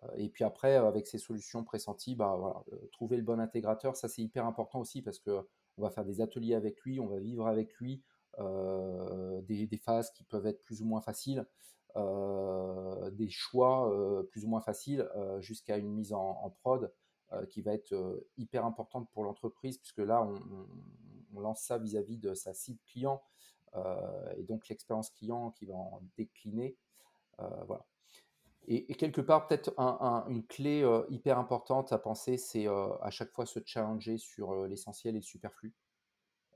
Euh, et puis après, euh, avec ces solutions pressenties, bah, voilà, euh, trouver le bon intégrateur, ça c'est hyper important aussi parce que on va faire des ateliers avec lui, on va vivre avec lui des, phases qui peuvent être plus ou moins faciles, des choix plus ou moins faciles, jusqu'à une mise en, prod qui va être hyper importante pour l'entreprise, puisque là, on, lance ça vis-à-vis de sa cible client, et donc l'expérience client qui va en décliner. voilà. Et, quelque part, peut-être une clé euh, hyper importante à penser, c'est euh, à chaque fois se challenger sur euh, l'essentiel et le superflu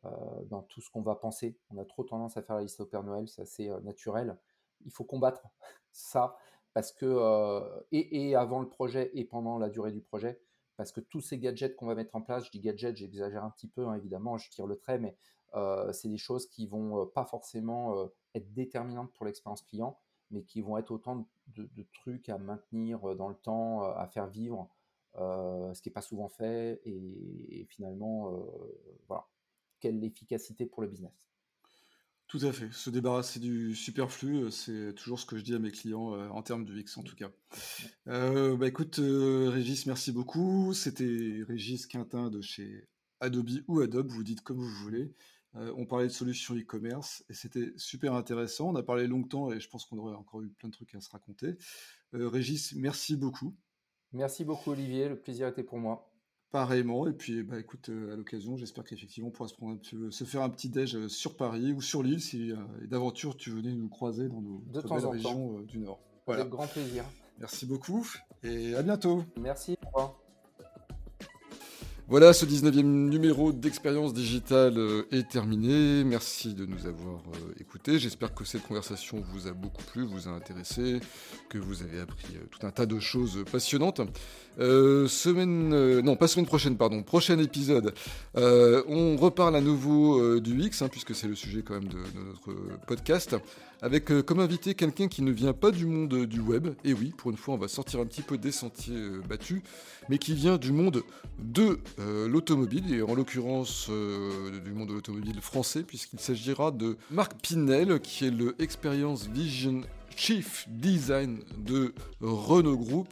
dans tout ce qu'on va penser. On a trop tendance à faire la liste au Père Noël, c'est assez naturel. Il faut combattre <laughs> ça parce que et, avant le projet et pendant la durée du projet, parce que tous ces gadgets qu'on va mettre en place, je dis gadgets, j'exagère un petit peu hein, évidemment, je tire le trait, mais c'est des choses qui vont pas forcément être déterminantes pour l'expérience client mais qui vont être autant de, trucs à maintenir euh, dans le temps, euh, à faire vivre, euh, ce qui n'est pas souvent fait, et, finalement, voilà, quelle efficacité pour le business. Tout à fait. Se débarrasser du superflu, c'est toujours ce que je dis à mes clients en termes de VIX en tout cas. bah écoute, Régis, merci beaucoup. C'était Régis Quintin de chez Adobe ou Adobe, vous dites comme vous voulez. Euh, on parlait de solutions e-commerce et c'était super intéressant. On a parlé longtemps et je pense qu'on aurait encore eu plein de trucs à se raconter. Régis, merci beaucoup. Merci beaucoup Olivier, le plaisir était pour moi. Pareillement, et puis bah, écoute, à l'occasion, j'espère qu'effectivement on pourra se, prendre se faire un petit déj sur Paris ou sur l'île si d'aventure tu venais nous croiser dans nos de temps en régions du Nord. Avec grand plaisir. Merci beaucoup et à bientôt. Merci, au revoir. Voilà, ce 19e numéro d'Expérience Digitale euh, est terminé. Merci de nous avoir euh, écoutés. J'espère que cette conversation vous a beaucoup plu, vous a intéressé, que vous avez appris euh, tout un tas de choses passionnantes. semaine, non, pas semaine prochaine, pardon, prochain épisode. on reparle à nouveau du X, hein, puisque c'est le sujet quand même de notre podcast avec euh, comme invité quelqu'un qui ne vient pas du monde euh, du web, et oui, pour une fois on va sortir un petit peu des sentiers euh, battus, mais qui vient du monde de l'automobile, et en l'occurrence du monde de l'automobile français, puisqu'il s'agira de Marc Pinel, qui est le Experience Vision Chief Design de Renault Group.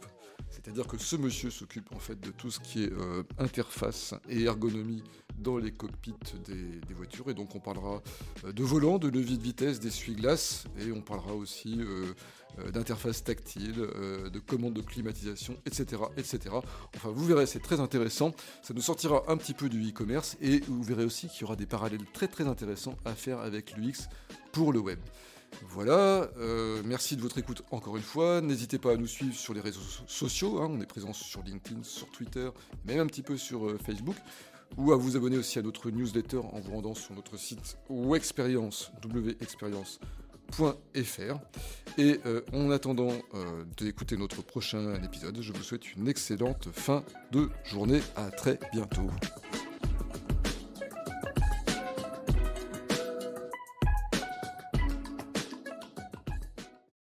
C'est-à-dire que ce monsieur s'occupe en fait de tout ce qui est interface et ergonomie dans les cockpits des, voitures. Et donc on parlera euh, de volant, de levier de vitesse, d'essuie-glace, et on parlera aussi euh, euh, d'interface tactile, de commandes de climatisation, etc., etc. Enfin, vous verrez, c'est très intéressant. Ça nous sortira un petit peu du e-commerce, et vous verrez aussi qu'il y aura des parallèles très très intéressants à faire avec l'UX pour le web. Voilà, merci de votre écoute encore une fois. N'hésitez pas à nous suivre sur les réseaux sociaux. Hein. on est présent sur LinkedIn, sur Twitter, même un petit peu sur Facebook ou à vous abonner aussi à notre newsletter en vous rendant sur notre site wexperience, wexperience.fr. Et euh, en attendant euh, d'écouter notre prochain épisode, je vous souhaite une excellente fin de journée. À très bientôt.